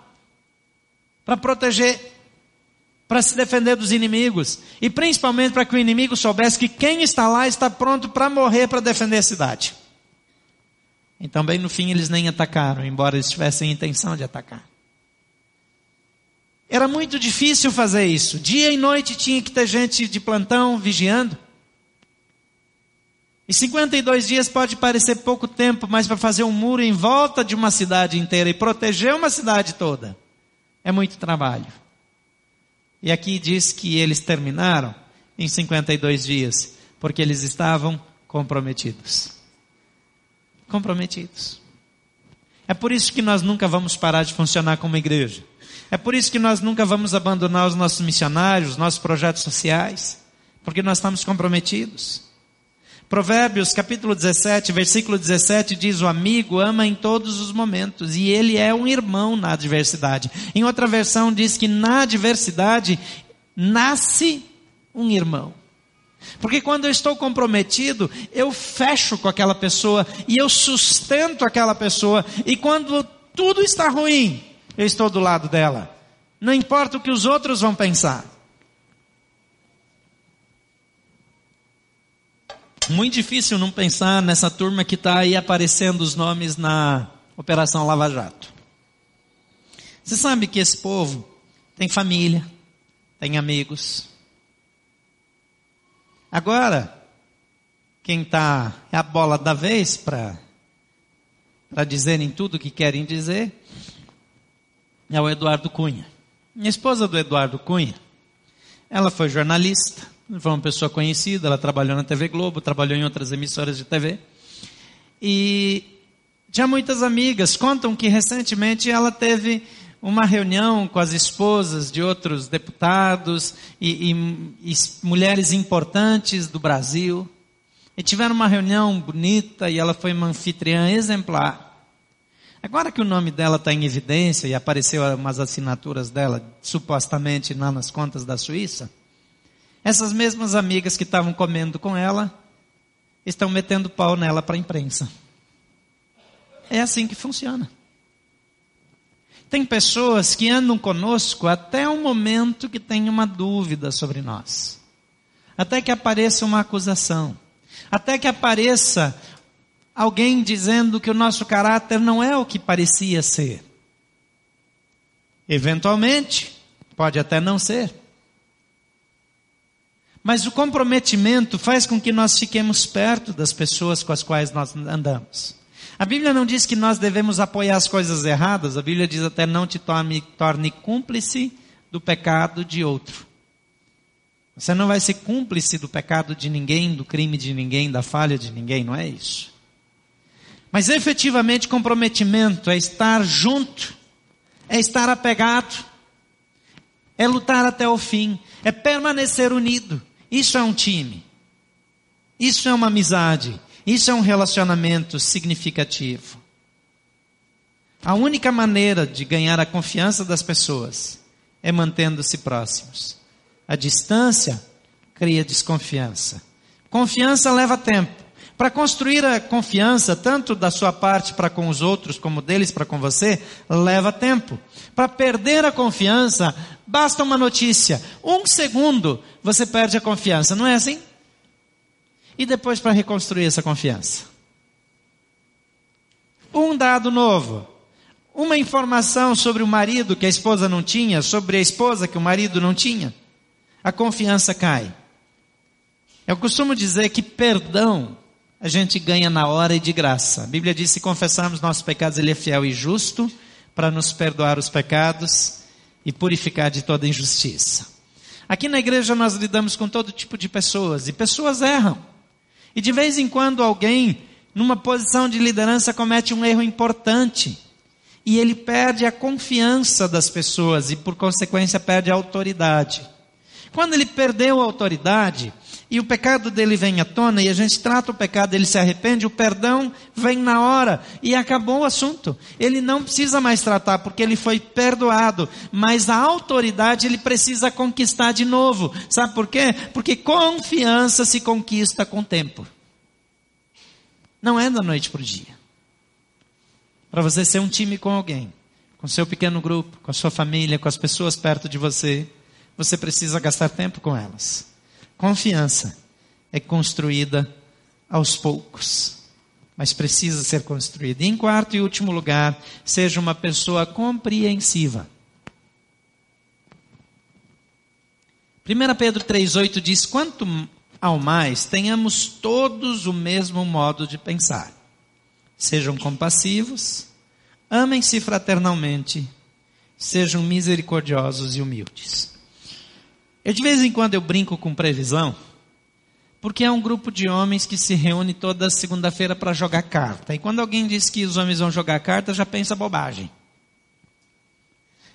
Speaker 1: para proteger para se defender dos inimigos e principalmente para que o inimigo soubesse que quem está lá está pronto para morrer para defender a cidade. Então, bem no fim, eles nem atacaram, embora eles tivessem intenção de atacar. Era muito difícil fazer isso. Dia e noite tinha que ter gente de plantão vigiando. E 52 dias pode parecer pouco tempo, mas para fazer um muro em volta de uma cidade inteira e proteger uma cidade toda, é muito trabalho. E aqui diz que eles terminaram em 52 dias, porque eles estavam comprometidos. Comprometidos. É por isso que nós nunca vamos parar de funcionar como igreja. É por isso que nós nunca vamos abandonar os nossos missionários, os nossos projetos sociais, porque nós estamos comprometidos. Provérbios capítulo 17, versículo 17 diz: O amigo ama em todos os momentos e ele é um irmão na adversidade. Em outra versão diz que na adversidade nasce um irmão. Porque quando eu estou comprometido, eu fecho com aquela pessoa e eu sustento aquela pessoa. E quando tudo está ruim, eu estou do lado dela. Não importa o que os outros vão pensar. Muito difícil não pensar nessa turma que está aí aparecendo os nomes na Operação Lava Jato. Você sabe que esse povo tem família, tem amigos. Agora, quem está é a bola da vez para para dizerem tudo o que querem dizer é o Eduardo Cunha. Minha esposa do Eduardo Cunha, ela foi jornalista, foi uma pessoa conhecida, ela trabalhou na TV Globo, trabalhou em outras emissoras de TV. E tinha muitas amigas. Contam que recentemente ela teve uma reunião com as esposas de outros deputados e, e, e mulheres importantes do Brasil. E tiveram uma reunião bonita e ela foi uma anfitriã exemplar. Agora que o nome dela está em evidência e apareceu umas assinaturas dela, supostamente lá nas contas da Suíça, essas mesmas amigas que estavam comendo com ela estão metendo pau nela para a imprensa. É assim que funciona. Tem pessoas que andam conosco até o momento que tem uma dúvida sobre nós. Até que apareça uma acusação. Até que apareça alguém dizendo que o nosso caráter não é o que parecia ser. Eventualmente, pode até não ser. Mas o comprometimento faz com que nós fiquemos perto das pessoas com as quais nós andamos. A Bíblia não diz que nós devemos apoiar as coisas erradas, a Bíblia diz até não te torne, torne cúmplice do pecado de outro. Você não vai ser cúmplice do pecado de ninguém, do crime de ninguém, da falha de ninguém, não é isso. Mas efetivamente comprometimento é estar junto, é estar apegado, é lutar até o fim, é permanecer unido. Isso é um time. Isso é uma amizade. Isso é um relacionamento significativo. A única maneira de ganhar a confiança das pessoas é mantendo-se próximos. A distância cria desconfiança. Confiança leva tempo. Para construir a confiança, tanto da sua parte para com os outros, como deles para com você, leva tempo. Para perder a confiança, basta uma notícia. Um segundo, você perde a confiança, não é assim? E depois para reconstruir essa confiança? Um dado novo. Uma informação sobre o marido que a esposa não tinha, sobre a esposa que o marido não tinha. A confiança cai. Eu costumo dizer que perdão a gente ganha na hora e de graça. A Bíblia diz: se confessarmos nossos pecados, Ele é fiel e justo para nos perdoar os pecados e purificar de toda injustiça. Aqui na igreja nós lidamos com todo tipo de pessoas e pessoas erram. E de vez em quando alguém, numa posição de liderança, comete um erro importante e ele perde a confiança das pessoas e, por consequência, perde a autoridade. Quando ele perdeu a autoridade, e o pecado dele vem à tona e a gente trata o pecado, ele se arrepende, o perdão vem na hora e acabou o assunto. Ele não precisa mais tratar porque ele foi perdoado, mas a autoridade ele precisa conquistar de novo. Sabe por quê? Porque confiança se conquista com tempo. Não é da noite para o dia. Para você ser um time com alguém, com seu pequeno grupo, com a sua família, com as pessoas perto de você, você precisa gastar tempo com elas. Confiança é construída aos poucos. mas precisa ser construída. E em quarto e último lugar, seja uma pessoa compreensiva. 1 Pedro 3,8 diz: Quanto ao mais, tenhamos todos o mesmo modo de pensar. Sejam compassivos, amem-se fraternalmente, sejam misericordiosos e humildes. Eu de vez em quando eu brinco com previsão, porque é um grupo de homens que se reúne toda segunda-feira para jogar carta. E quando alguém diz que os homens vão jogar carta, já pensa bobagem.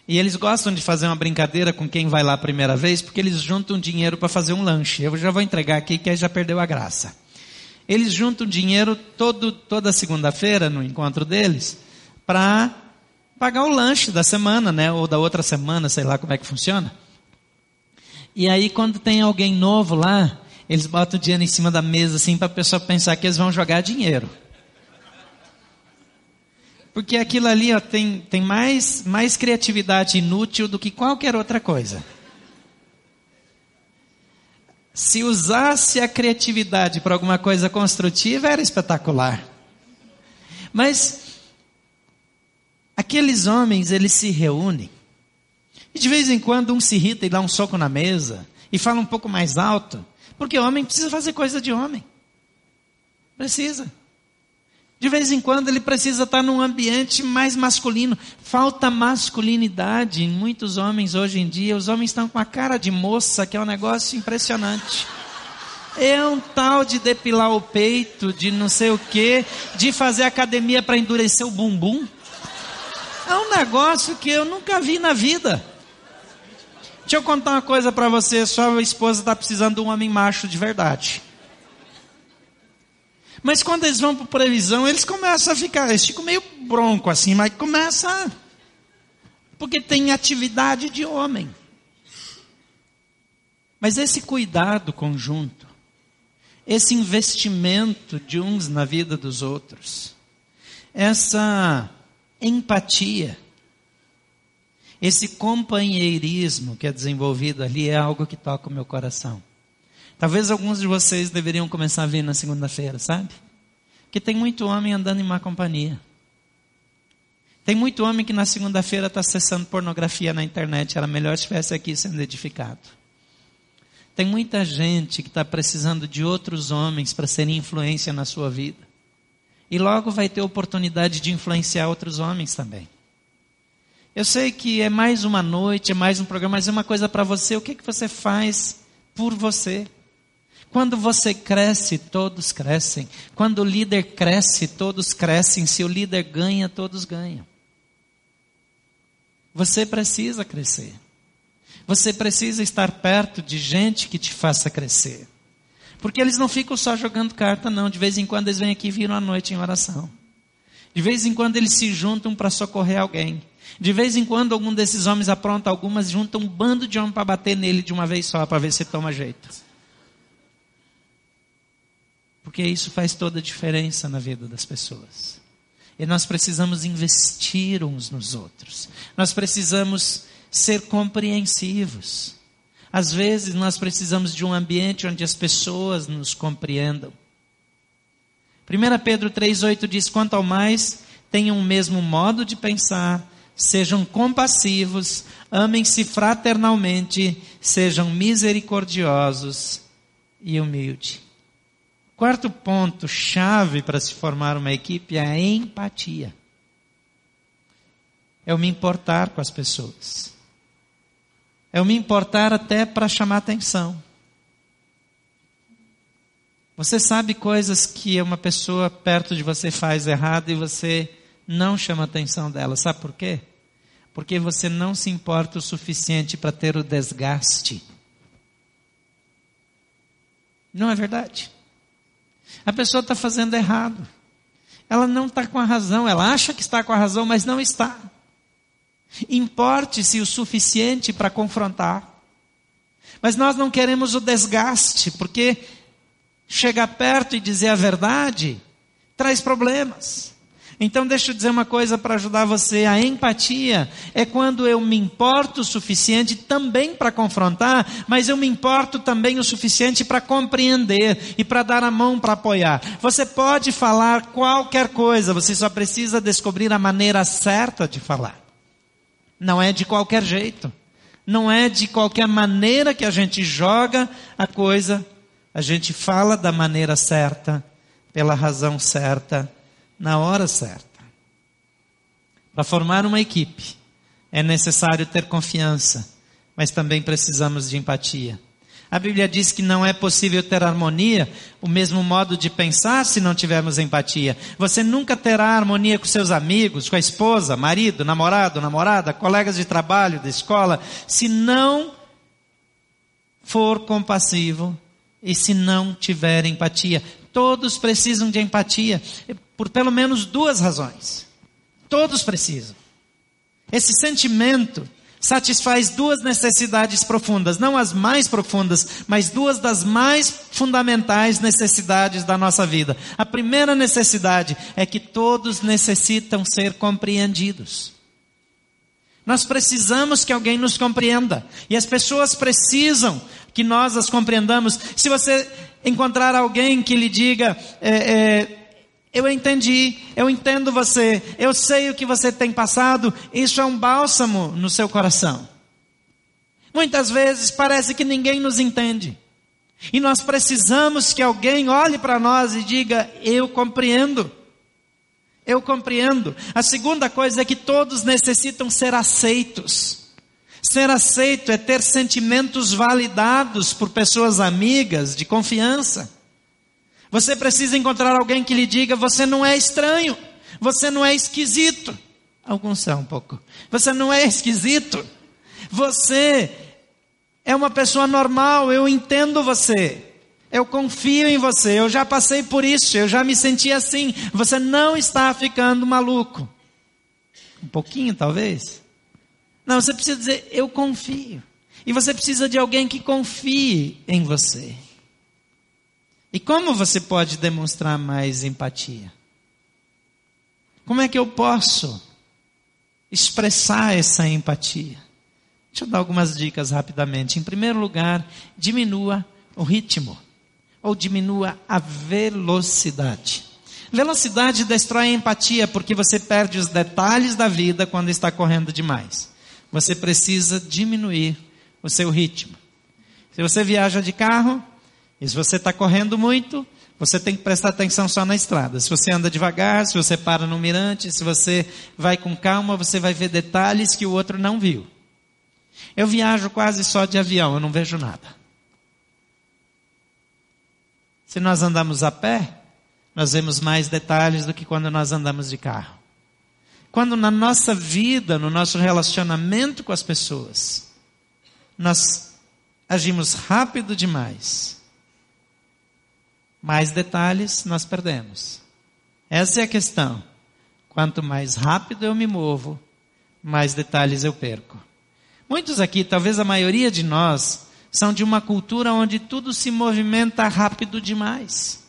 Speaker 1: E eles gostam de fazer uma brincadeira com quem vai lá a primeira vez, porque eles juntam dinheiro para fazer um lanche. Eu já vou entregar aqui que aí já perdeu a graça. Eles juntam dinheiro todo, toda segunda-feira no encontro deles para pagar o lanche da semana, né? Ou da outra semana, sei lá como é que funciona. E aí quando tem alguém novo lá, eles botam o dinheiro em cima da mesa assim para a pessoa pensar que eles vão jogar dinheiro. Porque aquilo ali ó, tem, tem mais, mais criatividade inútil do que qualquer outra coisa. Se usasse a criatividade para alguma coisa construtiva, era espetacular. Mas aqueles homens, eles se reúnem. E de vez em quando um se irrita e dá um soco na mesa. E fala um pouco mais alto. Porque homem precisa fazer coisa de homem. Precisa. De vez em quando ele precisa estar num ambiente mais masculino. Falta masculinidade em muitos homens hoje em dia. Os homens estão com a cara de moça, que é um negócio impressionante. É um tal de depilar o peito, de não sei o quê, de fazer academia para endurecer o bumbum. É um negócio que eu nunca vi na vida. Deixa eu contar uma coisa para você: sua esposa está precisando de um homem macho de verdade. Mas quando eles vão para previsão, eles começam a ficar, eles ficam meio bronco assim, mas começa porque tem atividade de homem. Mas esse cuidado conjunto, esse investimento de uns na vida dos outros, essa empatia, esse companheirismo que é desenvolvido ali é algo que toca o meu coração. Talvez alguns de vocês deveriam começar a vir na segunda-feira, sabe? Que tem muito homem andando em má companhia. Tem muito homem que na segunda-feira está acessando pornografia na internet. Era melhor se estivesse aqui sendo edificado. Tem muita gente que está precisando de outros homens para serem influência na sua vida. E logo vai ter oportunidade de influenciar outros homens também. Eu sei que é mais uma noite, é mais um programa, mas é uma coisa para você. O que, que você faz por você? Quando você cresce, todos crescem. Quando o líder cresce, todos crescem. Se o líder ganha, todos ganham. Você precisa crescer. Você precisa estar perto de gente que te faça crescer. Porque eles não ficam só jogando carta, não. De vez em quando eles vêm aqui e viram a noite em oração. De vez em quando eles se juntam para socorrer alguém. De vez em quando algum desses homens apronta algumas, junta um bando de homens para bater nele de uma vez só, para ver se toma jeito. Porque isso faz toda a diferença na vida das pessoas. E nós precisamos investir uns nos outros. Nós precisamos ser compreensivos. Às vezes nós precisamos de um ambiente onde as pessoas nos compreendam. 1 Pedro 3,8 diz: quanto ao mais, tenham o mesmo modo de pensar, sejam compassivos, amem-se fraternalmente, sejam misericordiosos e humildes. Quarto ponto chave para se formar uma equipe é a empatia. É o me importar com as pessoas. É o me importar até para chamar atenção. Você sabe coisas que uma pessoa perto de você faz errado e você não chama a atenção dela. Sabe por quê? Porque você não se importa o suficiente para ter o desgaste. Não é verdade? A pessoa está fazendo errado. Ela não está com a razão, ela acha que está com a razão, mas não está. Importe-se o suficiente para confrontar. Mas nós não queremos o desgaste, porque chegar perto e dizer a verdade traz problemas. Então, deixa eu dizer uma coisa para ajudar você. A empatia é quando eu me importo o suficiente também para confrontar, mas eu me importo também o suficiente para compreender e para dar a mão para apoiar. Você pode falar qualquer coisa, você só precisa descobrir a maneira certa de falar. Não é de qualquer jeito. Não é de qualquer maneira que a gente joga a coisa. A gente fala da maneira certa, pela razão certa na hora certa. Para formar uma equipe, é necessário ter confiança, mas também precisamos de empatia. A Bíblia diz que não é possível ter harmonia, o mesmo modo de pensar se não tivermos empatia. Você nunca terá harmonia com seus amigos, com a esposa, marido, namorado, namorada, colegas de trabalho, da escola, se não for compassivo e se não tiver empatia. Todos precisam de empatia por pelo menos duas razões. Todos precisam. Esse sentimento satisfaz duas necessidades profundas, não as mais profundas, mas duas das mais fundamentais necessidades da nossa vida. A primeira necessidade é que todos necessitam ser compreendidos. Nós precisamos que alguém nos compreenda. E as pessoas precisam que nós as compreendamos. Se você encontrar alguém que lhe diga, é, é, eu entendi, eu entendo você, eu sei o que você tem passado, isso é um bálsamo no seu coração. Muitas vezes parece que ninguém nos entende. E nós precisamos que alguém olhe para nós e diga: Eu compreendo. Eu compreendo. A segunda coisa é que todos necessitam ser aceitos. Ser aceito é ter sentimentos validados por pessoas amigas, de confiança. Você precisa encontrar alguém que lhe diga: você não é estranho, você não é esquisito. Alguns são um pouco. Você não é esquisito. Você é uma pessoa normal, eu entendo você. Eu confio em você, eu já passei por isso, eu já me senti assim. Você não está ficando maluco. Um pouquinho, talvez. Não, você precisa dizer, eu confio. E você precisa de alguém que confie em você. E como você pode demonstrar mais empatia? Como é que eu posso expressar essa empatia? Deixa eu dar algumas dicas rapidamente. Em primeiro lugar, diminua o ritmo ou diminua a velocidade. Velocidade destrói a empatia porque você perde os detalhes da vida quando está correndo demais você precisa diminuir o seu ritmo. Se você viaja de carro, e se você está correndo muito, você tem que prestar atenção só na estrada. Se você anda devagar, se você para no mirante, se você vai com calma, você vai ver detalhes que o outro não viu. Eu viajo quase só de avião, eu não vejo nada. Se nós andamos a pé, nós vemos mais detalhes do que quando nós andamos de carro. Quando na nossa vida, no nosso relacionamento com as pessoas, nós agimos rápido demais, mais detalhes nós perdemos. Essa é a questão. Quanto mais rápido eu me movo, mais detalhes eu perco. Muitos aqui, talvez a maioria de nós, são de uma cultura onde tudo se movimenta rápido demais.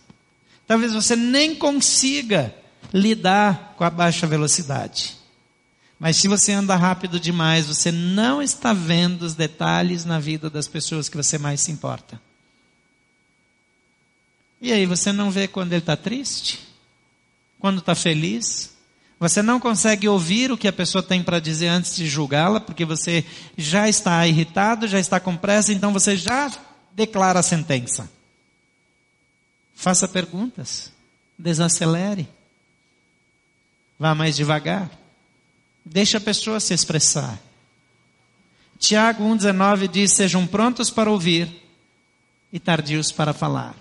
Speaker 1: Talvez você nem consiga lidar com a baixa velocidade. Mas se você anda rápido demais, você não está vendo os detalhes na vida das pessoas que você mais se importa. E aí, você não vê quando ele está triste? Quando está feliz? Você não consegue ouvir o que a pessoa tem para dizer antes de julgá-la, porque você já está irritado, já está com pressa, então você já declara a sentença. Faça perguntas. Desacelere. Vá mais devagar. Deixe a pessoa se expressar. Tiago 1,19 diz: Sejam prontos para ouvir e tardios para falar.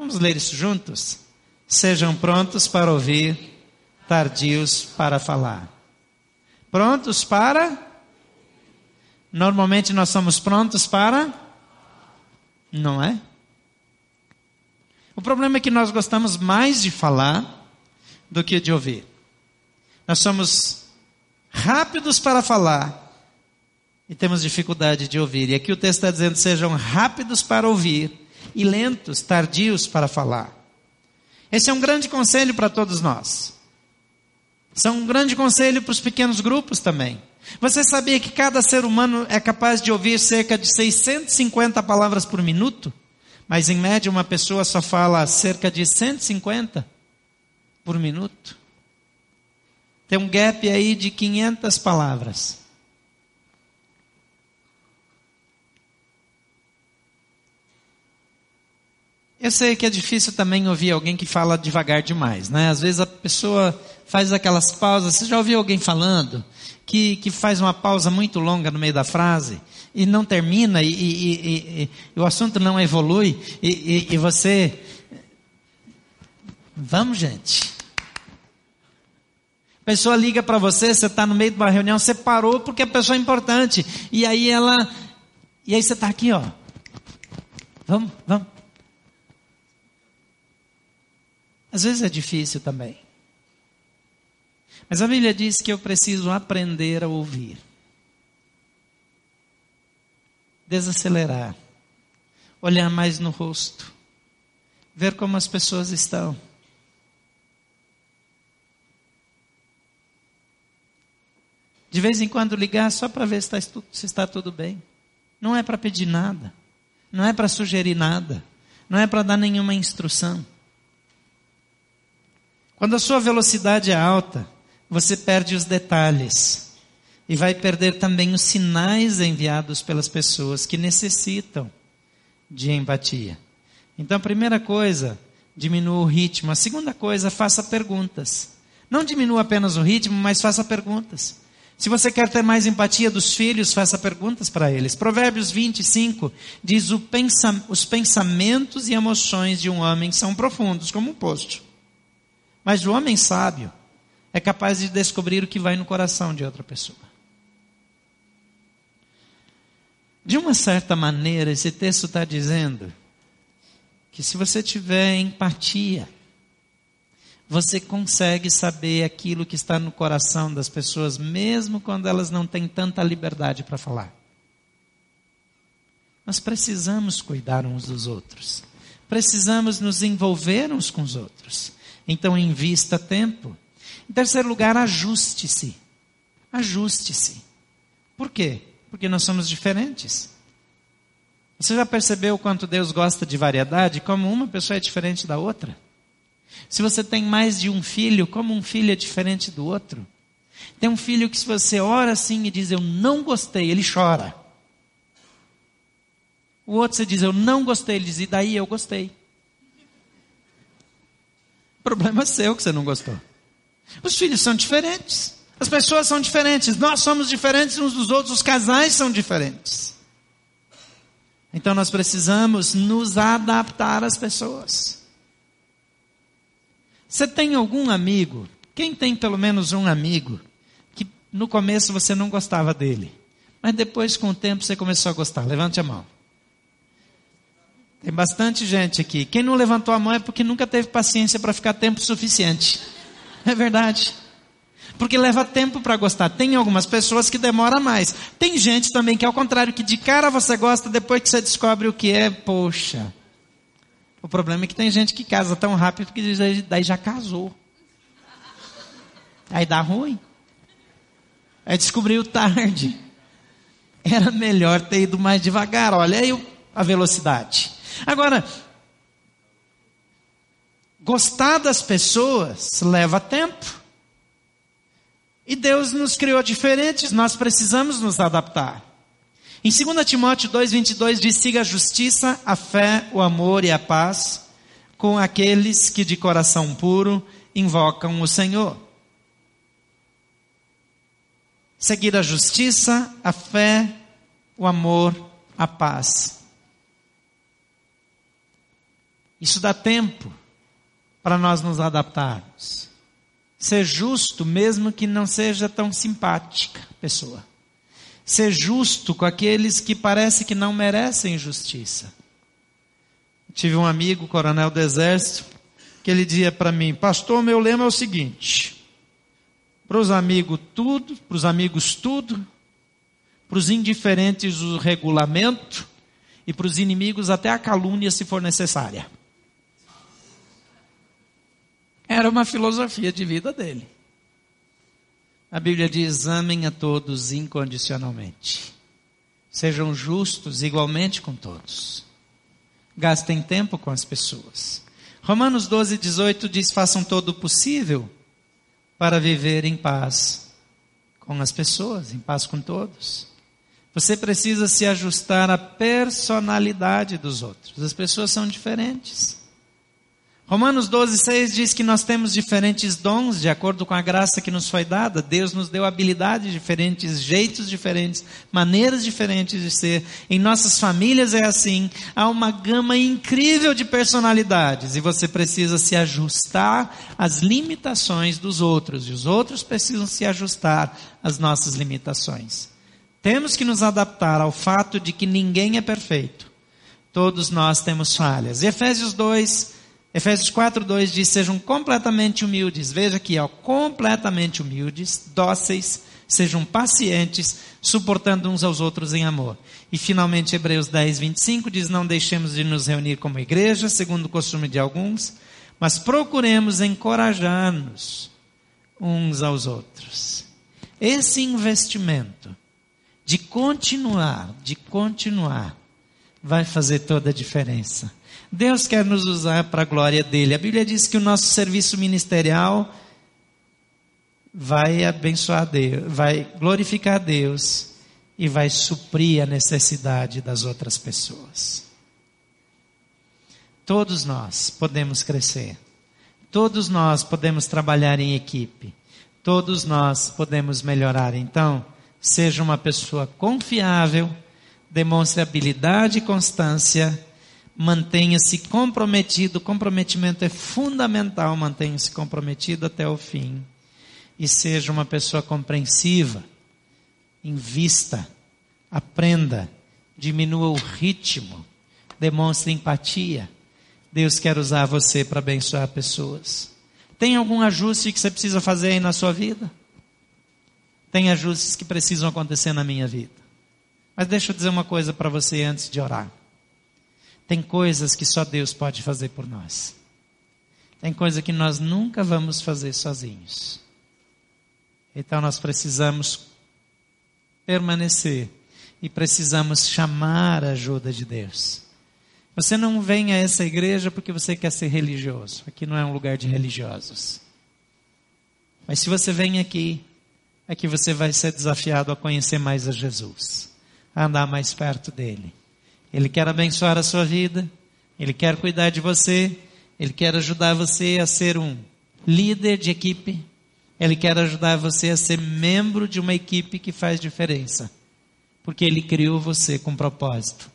Speaker 1: Vamos ler isso juntos? Sejam prontos para ouvir, tardios para falar. Prontos para? Normalmente nós somos prontos para? Não é? O problema é que nós gostamos mais de falar do que de ouvir. Nós somos rápidos para falar e temos dificuldade de ouvir. E aqui o texto está dizendo: sejam rápidos para ouvir e lentos, tardios para falar. Esse é um grande conselho para todos nós. São um grande conselho para os pequenos grupos também. Você sabia que cada ser humano é capaz de ouvir cerca de 650 palavras por minuto? Mas em média uma pessoa só fala cerca de 150 por minuto. Tem um gap aí de 500 palavras. Eu sei que é difícil também ouvir alguém que fala devagar demais, né? Às vezes a pessoa faz aquelas pausas. Você já ouviu alguém falando que, que faz uma pausa muito longa no meio da frase e não termina e, e, e, e o assunto não evolui e, você. Vamos, gente. A pessoa liga para você, você está no meio de uma reunião, você parou porque a pessoa é importante. E aí ela. E aí você está aqui, ó. Vamos, vamos. Às vezes é difícil também. Mas a Bíblia diz que eu preciso aprender a ouvir. Desacelerar. Olhar mais no rosto. Ver como as pessoas estão. De vez em quando ligar só para ver se está, se está tudo bem. Não é para pedir nada. Não é para sugerir nada. Não é para dar nenhuma instrução. Quando a sua velocidade é alta, você perde os detalhes e vai perder também os sinais enviados pelas pessoas que necessitam de empatia. Então, a primeira coisa, diminua o ritmo. A segunda coisa, faça perguntas. Não diminua apenas o ritmo, mas faça perguntas. Se você quer ter mais empatia dos filhos, faça perguntas para eles. Provérbios 25 diz: os pensamentos e emoções de um homem são profundos como um poço. Mas o homem sábio é capaz de descobrir o que vai no coração de outra pessoa. De uma certa maneira, esse texto está dizendo que se você tiver empatia, você consegue saber aquilo que está no coração das pessoas, mesmo quando elas não têm tanta liberdade para falar. Nós precisamos cuidar uns dos outros, precisamos nos envolver uns com os outros. Então, invista tempo. Em terceiro lugar, ajuste-se. Ajuste-se. Por quê? Porque nós somos diferentes. Você já percebeu quanto Deus gosta de variedade? Como uma pessoa é diferente da outra? Se você tem mais de um filho, como um filho é diferente do outro? Tem um filho que, se você ora assim e diz eu não gostei, ele chora. O outro você diz eu não gostei, ele diz e daí eu gostei. Problema seu que você não gostou. Os filhos são diferentes. As pessoas são diferentes. Nós somos diferentes uns dos outros. Os casais são diferentes. Então nós precisamos nos adaptar às pessoas. Você tem algum amigo? Quem tem pelo menos um amigo que no começo você não gostava dele, mas depois com o tempo você começou a gostar? Levante a mão. Tem bastante gente aqui. Quem não levantou a mão é porque nunca teve paciência para ficar tempo suficiente. É verdade. Porque leva tempo para gostar. Tem algumas pessoas que demoram mais. Tem gente também que, ao contrário, que de cara você gosta, depois que você descobre o que é, poxa. O problema é que tem gente que casa tão rápido que daí já casou. Aí dá ruim. Aí descobriu tarde. Era melhor ter ido mais devagar. Olha aí a velocidade. Agora, gostar das pessoas leva tempo. E Deus nos criou diferentes, nós precisamos nos adaptar. Em 2 Timóteo 2,22 diz: siga a justiça, a fé, o amor e a paz com aqueles que de coração puro invocam o Senhor. Seguir a justiça, a fé, o amor, a paz. Isso dá tempo para nós nos adaptarmos. Ser justo, mesmo que não seja tão simpática pessoa. Ser justo com aqueles que parece que não merecem justiça. Tive um amigo, coronel do exército, que ele dizia para mim, pastor, meu lema é o seguinte, para os amigos tudo, para os amigos tudo, para os indiferentes o regulamento, e para os inimigos até a calúnia se for necessária. Era uma filosofia de vida dele. A Bíblia diz: amem a todos incondicionalmente. Sejam justos igualmente com todos. Gastem tempo com as pessoas. Romanos 12, 18 diz: façam todo o possível para viver em paz com as pessoas, em paz com todos. Você precisa se ajustar à personalidade dos outros. As pessoas são diferentes. Romanos 12, 6 diz que nós temos diferentes dons de acordo com a graça que nos foi dada. Deus nos deu habilidades diferentes, jeitos diferentes, maneiras diferentes de ser. Em nossas famílias é assim. Há uma gama incrível de personalidades e você precisa se ajustar às limitações dos outros e os outros precisam se ajustar às nossas limitações. Temos que nos adaptar ao fato de que ninguém é perfeito. Todos nós temos falhas. Efésios 2, Efésios 4, 2 diz: sejam completamente humildes. Veja aqui, ó, completamente humildes, dóceis, sejam pacientes, suportando uns aos outros em amor. E finalmente, Hebreus 10, 25 diz: Não deixemos de nos reunir como igreja, segundo o costume de alguns, mas procuremos encorajar-nos uns aos outros. Esse investimento de continuar, de continuar, vai fazer toda a diferença. Deus quer nos usar para a glória dele. A Bíblia diz que o nosso serviço ministerial vai abençoar Deus, vai glorificar Deus e vai suprir a necessidade das outras pessoas. Todos nós podemos crescer. Todos nós podemos trabalhar em equipe. Todos nós podemos melhorar. Então, seja uma pessoa confiável, demonstre habilidade e constância mantenha-se comprometido, o comprometimento é fundamental, mantenha-se comprometido até o fim. E seja uma pessoa compreensiva, invista, aprenda, diminua o ritmo, demonstre empatia. Deus quer usar você para abençoar pessoas. Tem algum ajuste que você precisa fazer aí na sua vida? Tem ajustes que precisam acontecer na minha vida. Mas deixa eu dizer uma coisa para você antes de orar. Tem coisas que só Deus pode fazer por nós. Tem coisa que nós nunca vamos fazer sozinhos. Então nós precisamos permanecer e precisamos chamar a ajuda de Deus. Você não vem a essa igreja porque você quer ser religioso. Aqui não é um lugar de religiosos. Mas se você vem aqui, é que você vai ser desafiado a conhecer mais a Jesus, a andar mais perto dele. Ele quer abençoar a sua vida, Ele quer cuidar de você, Ele quer ajudar você a ser um líder de equipe, Ele quer ajudar você a ser membro de uma equipe que faz diferença, porque Ele criou você com propósito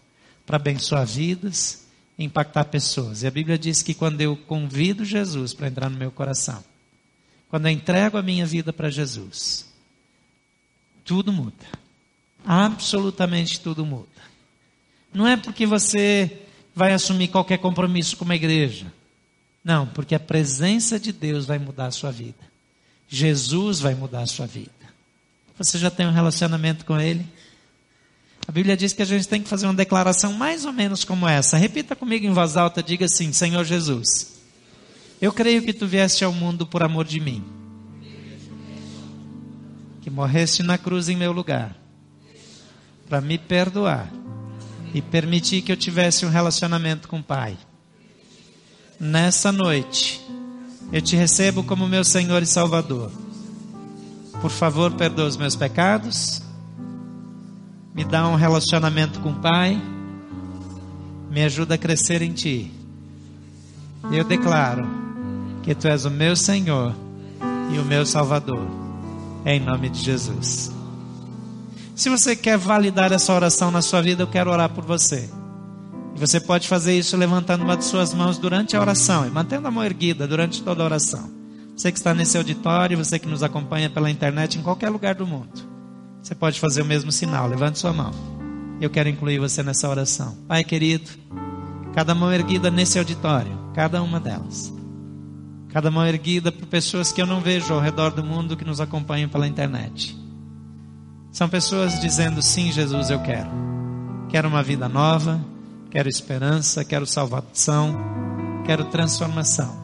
Speaker 1: para abençoar vidas, impactar pessoas. E a Bíblia diz que quando eu convido Jesus para entrar no meu coração, quando eu entrego a minha vida para Jesus, tudo muda. Absolutamente tudo muda. Não é porque você vai assumir qualquer compromisso com uma igreja. Não, porque a presença de Deus vai mudar a sua vida. Jesus vai mudar a sua vida. Você já tem um relacionamento com Ele? A Bíblia diz que a gente tem que fazer uma declaração mais ou menos como essa. Repita comigo em voz alta, diga assim: Senhor Jesus, eu creio que tu vieste ao mundo por amor de mim, que morreste na cruz em meu lugar, para me perdoar e permitir que eu tivesse um relacionamento com o Pai. Nessa noite, eu te recebo como meu Senhor e Salvador. Por favor, perdoa os meus pecados. Me dá um relacionamento com o Pai. Me ajuda a crescer em Ti. Eu declaro que Tu és o meu Senhor e o meu Salvador. Em nome de Jesus. Se você quer validar essa oração na sua vida, eu quero orar por você. E você pode fazer isso levantando uma de suas mãos durante a oração e mantendo a mão erguida durante toda a oração. Você que está nesse auditório, você que nos acompanha pela internet em qualquer lugar do mundo, você pode fazer o mesmo sinal. Levante sua mão. Eu quero incluir você nessa oração. Pai querido, cada mão erguida nesse auditório, cada uma delas. Cada mão erguida por pessoas que eu não vejo ao redor do mundo que nos acompanham pela internet. São pessoas dizendo: sim, Jesus, eu quero. Quero uma vida nova, quero esperança, quero salvação, quero transformação.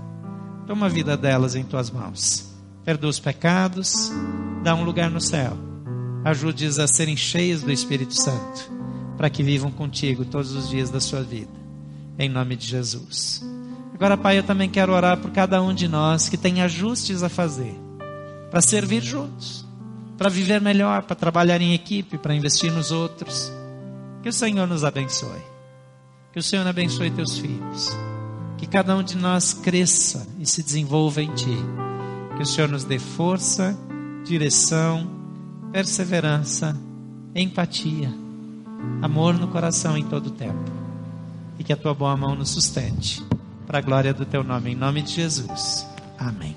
Speaker 1: Toma a vida delas em tuas mãos. Perdoa os pecados, dá um lugar no céu. Ajude-os a serem cheios do Espírito Santo, para que vivam contigo todos os dias da sua vida. Em nome de Jesus. Agora, Pai, eu também quero orar por cada um de nós que tem ajustes a fazer, para servir juntos, para viver melhor, para trabalhar em equipe, para investir nos outros. Que o Senhor nos abençoe. Que o Senhor abençoe teus filhos. Que cada um de nós cresça e se desenvolva em Ti. Que o Senhor nos dê força, direção, perseverança, empatia, amor no coração em todo o tempo. E que a Tua boa mão nos sustente. Para a glória do Teu nome, em nome de Jesus. Amém.